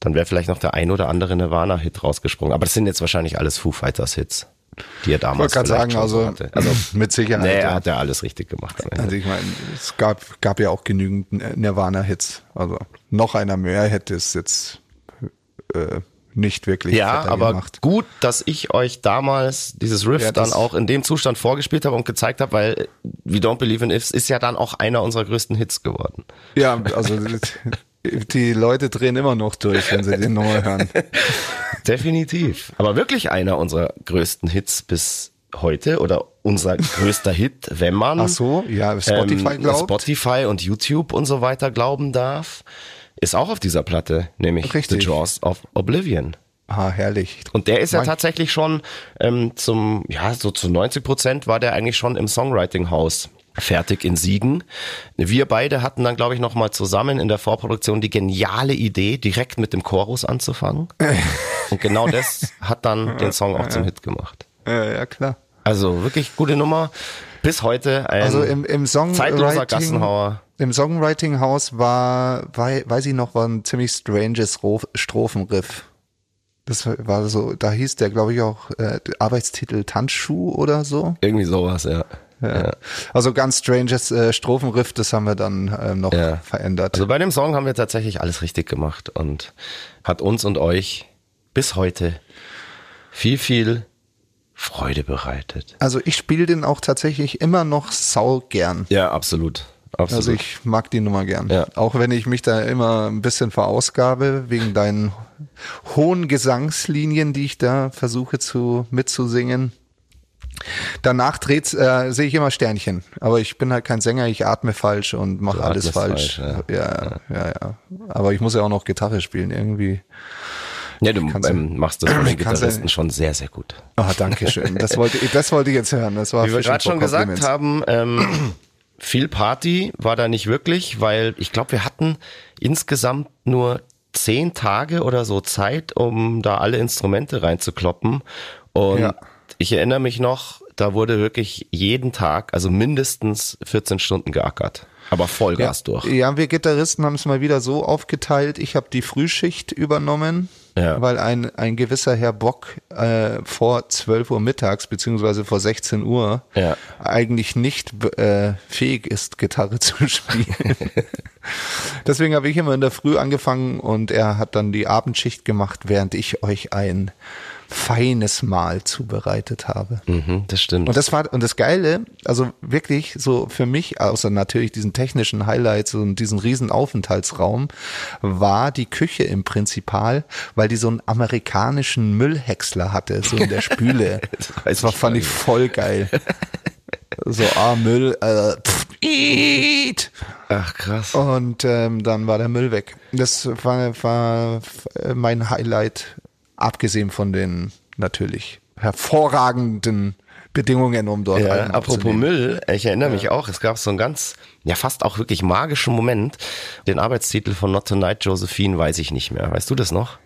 dann wäre vielleicht noch der ein oder andere Nirvana-Hit rausgesprungen. Aber das sind jetzt wahrscheinlich alles Foo Fighters-Hits, die er Ich damals gerade vielleicht sagen, schon also, hatte. Also, mit Sicherheit. nee, er ja. hat ja alles richtig gemacht. Also ich meine, es gab, gab ja auch genügend Nirvana-Hits. Also noch einer mehr hätte es jetzt äh, nicht wirklich Ja, aber gemacht. gut, dass ich euch damals dieses Riff Ja, dann auch in dem Zustand vorgespielt habe und gezeigt habe, weil We Don't Believe in Ifs ist ja dann auch einer unserer größten Hits geworden. Ja, also die Leute drehen immer noch durch, wenn sie den nochmal hören. Definitiv. Aber wirklich einer unserer größten Hits bis heute oder unser größter Hit, wenn man Ach so, ja, Spotify ähm, glaubt. Spotify und YouTube und so weiter glauben darf, ist auch auf dieser Platte, nämlich Richtig. The Jaws of Oblivion. Ah, herrlich. Und der ist ja Mein- tatsächlich schon ähm, zum, ja, so zu 90 Prozent war der eigentlich schon im Songwriting-Haus fertig in Siegen. Wir beide hatten dann, glaube ich, noch mal zusammen in der Vorproduktion die geniale Idee, direkt mit dem Chorus anzufangen. Und genau das hat dann den Song auch zum Hit gemacht. Äh, ja, klar. Also wirklich gute Nummer. Bis heute ein Also im, im zeitloser Songwriting, Gassenhauer. im Songwriting-Haus war, wei- weiß ich noch, war ein ziemlich stranges Ro- Strophenriff. Das war so, da hieß der, glaube ich, auch äh, Arbeitstitel Tanzschuh oder so. Irgendwie sowas, ja. Ja. Also ganz stranges äh, Strophenriff, das haben wir dann äh, noch Ja. verändert. Also bei dem Song haben wir tatsächlich alles richtig gemacht und hat uns und euch bis heute viel, viel Freude bereitet. Also ich spiele den auch tatsächlich immer noch sau gern. Ja, absolut. absolut. Also ich mag die Nummer gern. Ja. Auch wenn ich mich da immer ein bisschen verausgabe wegen deinen hohen Gesangslinien, die ich da versuche zu mitzusingen. Danach dreht's, äh, sehe ich immer Sternchen. Aber ich bin halt kein Sänger, ich atme falsch und mache alles falsch. falsch, ja. ja, ja, Aber ich muss ja auch noch Gitarre spielen irgendwie. ja, du kannst ähm, machst das von den ja- Gitarristen schon sehr, sehr gut. Ah, danke schön. Das wollte, ich- das wollte ich jetzt hören. Das war Wie wir gerade schon gesagt haben, ähm, viel Party war da nicht wirklich, weil ich glaube, wir hatten insgesamt nur zehn Tage oder so Zeit, um da alle Instrumente reinzukloppen. Und Ja. Ich erinnere mich noch, da wurde wirklich jeden Tag, also mindestens 14 Stunden geackert. Aber Vollgas durch. Ja, wir Gitarristen haben es mal wieder so aufgeteilt. Ich habe die Frühschicht übernommen, Ja. weil ein, ein gewisser Herr Bock äh, vor 12 Uhr mittags beziehungsweise vor 16 Uhr Ja. eigentlich nicht äh, fähig ist, Gitarre zu spielen. Deswegen habe ich immer in der Früh angefangen und er hat dann die Abendschicht gemacht, während ich euch ein feines Mahl zubereitet habe. Mhm, das stimmt. Und das war, und das Geile, also wirklich so für mich, außer natürlich diesen technischen Highlights und diesen riesen Aufenthaltsraum, war die Küche im Prinzipal, weil die so einen amerikanischen Müllhäcksler hatte, so in der Spüle. Das war, fand ich voll geil. So, ah, Müll, äh, pff, eat! Ach krass. Und ähm, dann war der Müll weg. Das war, war mein Highlight, abgesehen von den natürlich hervorragenden Bedingungen, um dort Ja, apropos. Müll, ich erinnere mich auch, es gab so einen ganz, ja fast auch wirklich magischen Moment. Den Arbeitstitel von Not Tonight Josephine weiß ich nicht mehr. Weißt du das noch?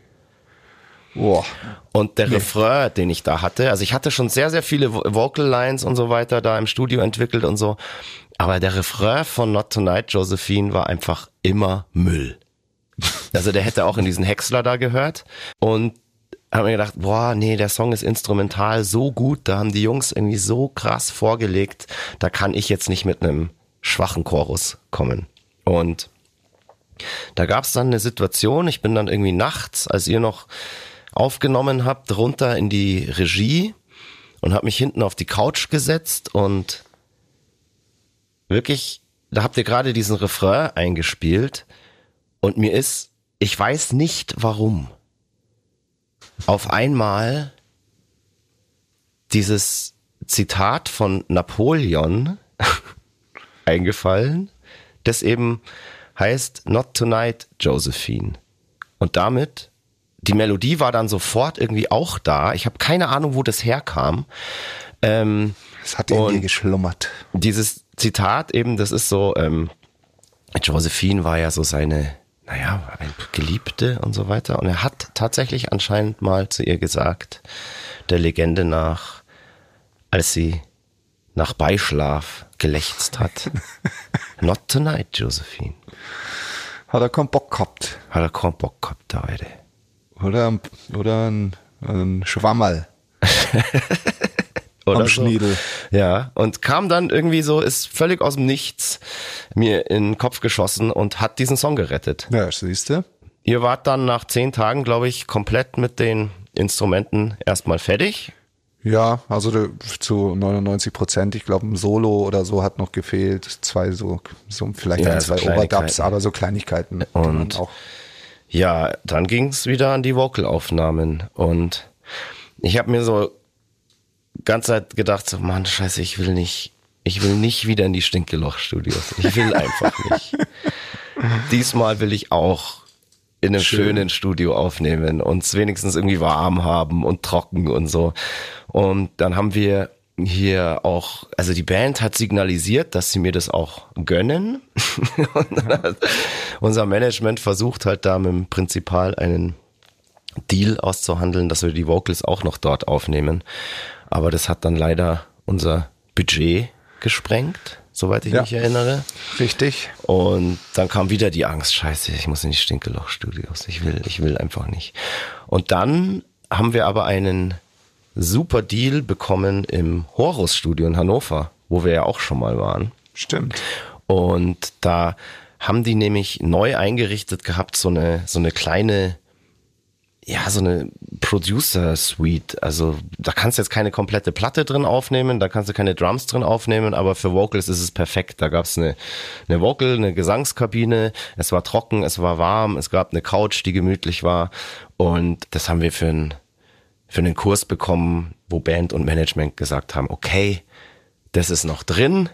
Boah. Und der Refrain, den ich da hatte, also ich hatte schon sehr, sehr viele Vo- Vocal Lines und so weiter da im Studio entwickelt und so. Aber der Refrain von Not Tonight Josephine war einfach immer Müll. Also der hätte auch in diesen Häcksler da gehört. Und habe mir gedacht, boah, nee, der Song ist instrumental so gut, da haben die Jungs irgendwie so krass vorgelegt, da kann ich jetzt nicht mit einem schwachen Chorus kommen. Und da gab es dann eine Situation, ich bin dann irgendwie nachts, als ihr noch aufgenommen habt, runter in die Regie und habe mich hinten auf die Couch gesetzt und wirklich, da habt ihr gerade diesen Refrain eingespielt und mir ist, ich weiß nicht warum, auf einmal dieses Zitat von Napoleon eingefallen, das eben heißt Not Tonight, Josephine. Und damit, die Melodie war dann sofort irgendwie auch da. Ich habe keine Ahnung, wo das herkam. Ähm, Es hat in dir geschlummert. dieses Zitat eben, das ist so, ähm, Josephine war ja so seine, naja, ein Geliebte und so weiter. Und er hat tatsächlich anscheinend mal zu ihr gesagt, der Legende nach, als sie nach Beischlaf gelächzt hat. Not tonight, Josephine. Hat er keinen Bock gehabt. Hat er keinen Bock gehabt heute. Oder, ein- oder ein, ein Schwammerl Oder am Schniedel. Ja, und kam dann irgendwie so, ist völlig aus dem Nichts mir in den Kopf geschossen und hat diesen Song gerettet. Ja, siehst du? Ihr wart dann nach zehn Tagen, glaube ich, komplett mit den Instrumenten erstmal fertig. Ja, also zu 99 Prozent. Ich glaube, ein Solo oder so hat noch gefehlt. Zwei so, so vielleicht Ja, ein, so zwei Overdubs, Kleinigkeiten. aber so Kleinigkeiten. Und- auch. Ja, dann ging's wieder an die Vocalaufnahmen und ich habe mir so ganze Zeit gedacht, so Mann, scheiße, ich will nicht, ich will nicht wieder in die Stinkeloch-Studios. Ich will einfach nicht. Diesmal will ich auch in einem Schön. schönen Studio aufnehmen und es wenigstens irgendwie warm haben und trocken und so. Und dann haben wir hier auch, also die Band hat signalisiert, dass sie mir das auch gönnen. und dann hat unser Management versucht halt da mit dem Prinzipal einen Deal auszuhandeln, dass wir die Vocals auch noch dort aufnehmen. Aber das hat dann leider unser Budget gesprengt, soweit ich Ja. mich erinnere. Richtig. Und dann kam wieder die Angst, scheiße, ich muss in die Stinkeloch-Studios. Ich will, ich will einfach nicht. Und dann haben wir aber einen super Deal bekommen im Horus-Studio in Hannover, wo wir ja auch schon mal waren. Stimmt. Und da haben die nämlich neu eingerichtet gehabt, so eine, so eine kleine, ja, so eine Producer-Suite. Also da kannst du jetzt keine komplette Platte drin aufnehmen, da kannst du keine Drums drin aufnehmen, aber für Vocals ist es perfekt. Da gab's eine, eine Vocal, eine Gesangskabine, es war trocken, es war warm, es gab eine Couch, die gemütlich war und das haben wir für einen, für einen Kurs bekommen, wo Band und Management gesagt haben, okay, das ist noch drin,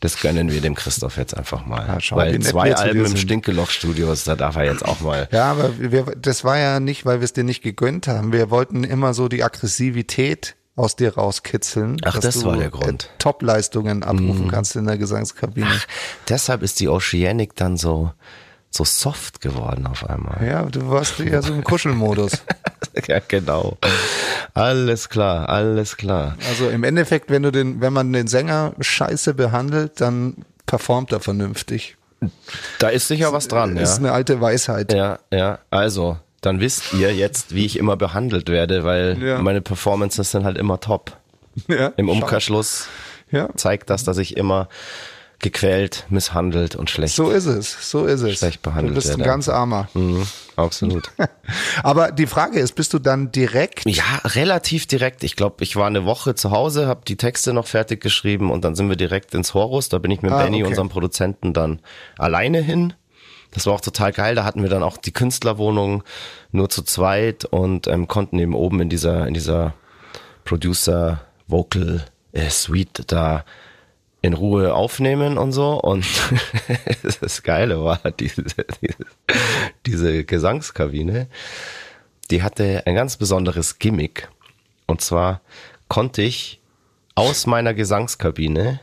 das gönnen wir dem Christoph jetzt einfach mal. Ja, schau, Weil zwei Alben im. Stinkeloch-Studios, da darf er jetzt auch mal. Ja, aber wir, das war ja nicht, weil wir es dir nicht gegönnt haben. Wir wollten immer so die Aggressivität aus dir rauskitzeln. Ach, dass das du war der Grund. äh, Top-Leistungen abrufen kannst in der Gesangskabine. Deshalb ist die Oceanic dann so, so soft geworden auf einmal. Ja, du warst ja so im Kuschelmodus. Ja, genau. Alles klar, alles klar. Also im Endeffekt, wenn du den, wenn man den Sänger scheiße behandelt, dann performt er vernünftig. Da ist sicher was dran, Das ist ja. eine alte Weisheit. Ja, ja. Also, dann wisst ihr jetzt, wie ich immer behandelt werde, weil Ja. meine Performances sind halt immer top. Ja, Im. Umkehrschluss Ja, zeigt das, dass ich immer gequält, misshandelt und schlecht. so ist es, so ist es. Schlecht behandelt Du bist ein ganz armer. Mhm, absolut. Aber die Frage ist, bist du dann direkt Ja, relativ direkt. Ich glaube, ich war eine Woche zu Hause, habe die Texte noch fertig geschrieben und dann sind wir direkt ins Horus. Da bin ich mit Ah, Benny, okay. unserem Produzenten, dann alleine hin. Das war auch total geil. Da hatten wir dann auch die Künstlerwohnung nur zu zweit und ähm, konnten eben oben in dieser in dieser Producer Vocal äh, Suite da in Ruhe aufnehmen und so. Und das Geile war diese, diese, diese Gesangskabine, die hatte ein ganz besonderes Gimmick. Und zwar konnte ich aus meiner Gesangskabine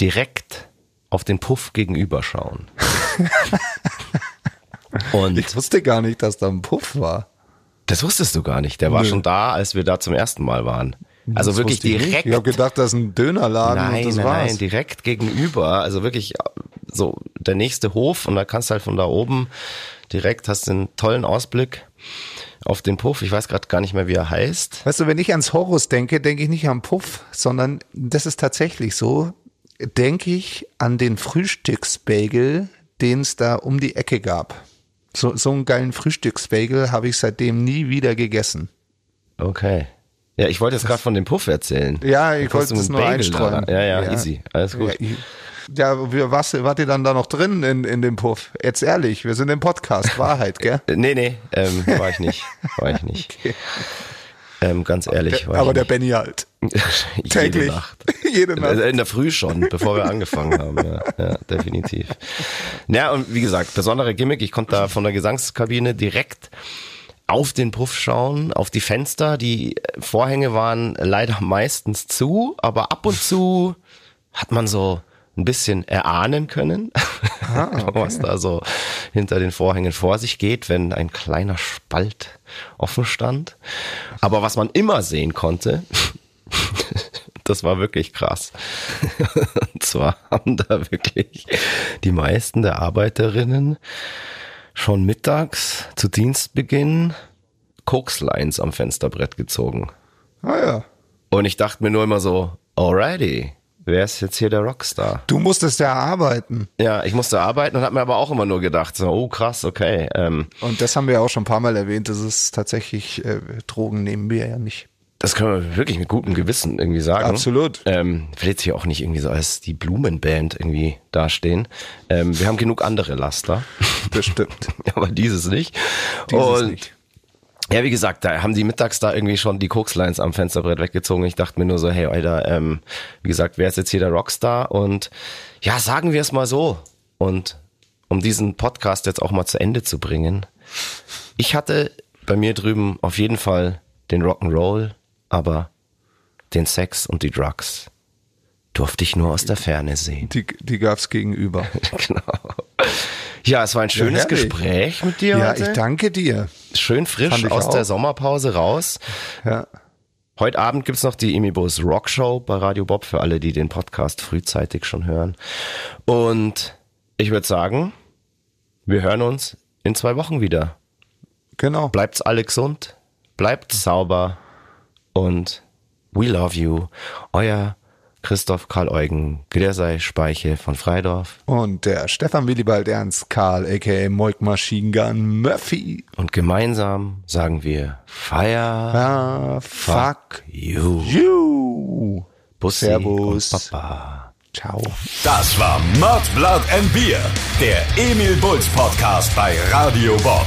direkt auf den Puff gegenüber schauen. Und Ich wusste gar nicht, dass da ein Puff war. das wusstest du gar nicht. Der war Nö. schon da, als wir da zum ersten Mal waren. Also Das wirklich wusste ich direkt. Ich habe gedacht, das ist ein Dönerladen Nein, und das nein, war's. nein, direkt gegenüber. Also wirklich so der nächste Hof und da kannst du halt von da oben direkt hast einen tollen Ausblick auf den Puff. Ich weiß gerade gar nicht mehr, wie er heißt. Weißt du, wenn ich ans Horus denke, denke ich nicht am Puff, sondern das ist tatsächlich so, denke ich an den Frühstücksbagel, den es da um die Ecke gab. So, so einen geilen Frühstücksbagel habe ich seitdem nie wieder gegessen. Okay. Ja, ich wollte jetzt gerade von dem Puff erzählen. Ja, ich wollte es nur Bagel einstreuen. da. Ja, ja, easy. Alles gut. Ja, ja was, wart ihr dann da noch drin in, in dem Puff? Jetzt ehrlich, wir sind im Podcast, Wahrheit, gell? Nee, nee, ähm, war ich nicht. War ich nicht. Ähm, ganz ehrlich, war Aber der nicht. Benny halt. Jede Täglich. Nacht. Jede Nacht. Also In der Früh schon, bevor wir angefangen haben. Ja, ja, definitiv. Ja, und wie gesagt, besondere Gimmick. Ich konnte da von der Gesangskabine direkt auf den Puff schauen, auf die Fenster. Die Vorhänge waren leider meistens zu, aber ab und zu hat man so ein bisschen erahnen können, was da so hinter den Vorhängen vor sich geht, wenn ein kleiner Spalt offen stand. Aber was man immer sehen konnte, das war wirklich krass. Und zwar haben da wirklich die meisten der Arbeiterinnen schon mittags zu Dienstbeginn Kokslines am Fensterbrett gezogen. Ah ja. Und ich dachte mir nur immer so, alrighty, wer ist jetzt hier der Rockstar? Du musstest ja arbeiten. Ja, ich musste arbeiten und habe mir aber auch immer nur gedacht, so, oh krass, okay. Ähm, Und das haben wir ja auch schon ein paar Mal erwähnt. Das ist tatsächlich, äh, Drogen nehmen wir ja nicht. Das können wir wirklich mit gutem Gewissen irgendwie sagen. Absolut. Ähm, will jetzt hier auch nicht irgendwie so als die Blumenband irgendwie dastehen. Ähm, wir haben genug andere Laster, Das stimmt. aber dieses nicht. Dieses und nicht. ja, wie gesagt, da haben die mittags da irgendwie schon die Kokslines am Fensterbrett weggezogen. Ich dachte mir nur so, hey, Alter, ähm, wie gesagt, wer ist jetzt hier der Rockstar? Und ja, sagen wir es mal so. Und um diesen Podcast jetzt auch mal zu Ende zu bringen, ich hatte bei mir drüben auf jeden Fall den Rock'n'Roll, aber den Sex und die Drugs durfte ich nur aus der Ferne sehen. Die, die gab's gegenüber. genau. Ja, es war ein schönes herrlich. Gespräch mit dir Ja, heute. ich danke dir. Schön frisch aus auch. der Sommerpause raus. Ja. Heute Abend gibt's noch die Imibus Rock Show bei Radio Bob für alle, die den Podcast frühzeitig schon hören. Und ich würde sagen, wir hören uns in zwei Wochen wieder. Genau. Bleibt's alle gesund, bleibt sauber und we love you. Euer Christoph Karl Eugen Glersei Speiche von Freidorf. Und der Stefan Willibald Ernst Karl, a.k.a. Moik Machine Gun Murphy. Und gemeinsam sagen wir Fire, Ah, fuck you. you. Bussi Servus. und Papa. Ciao. Das war Mud, Blood and Beer, der Emil Bulls Podcast bei Radio Bob.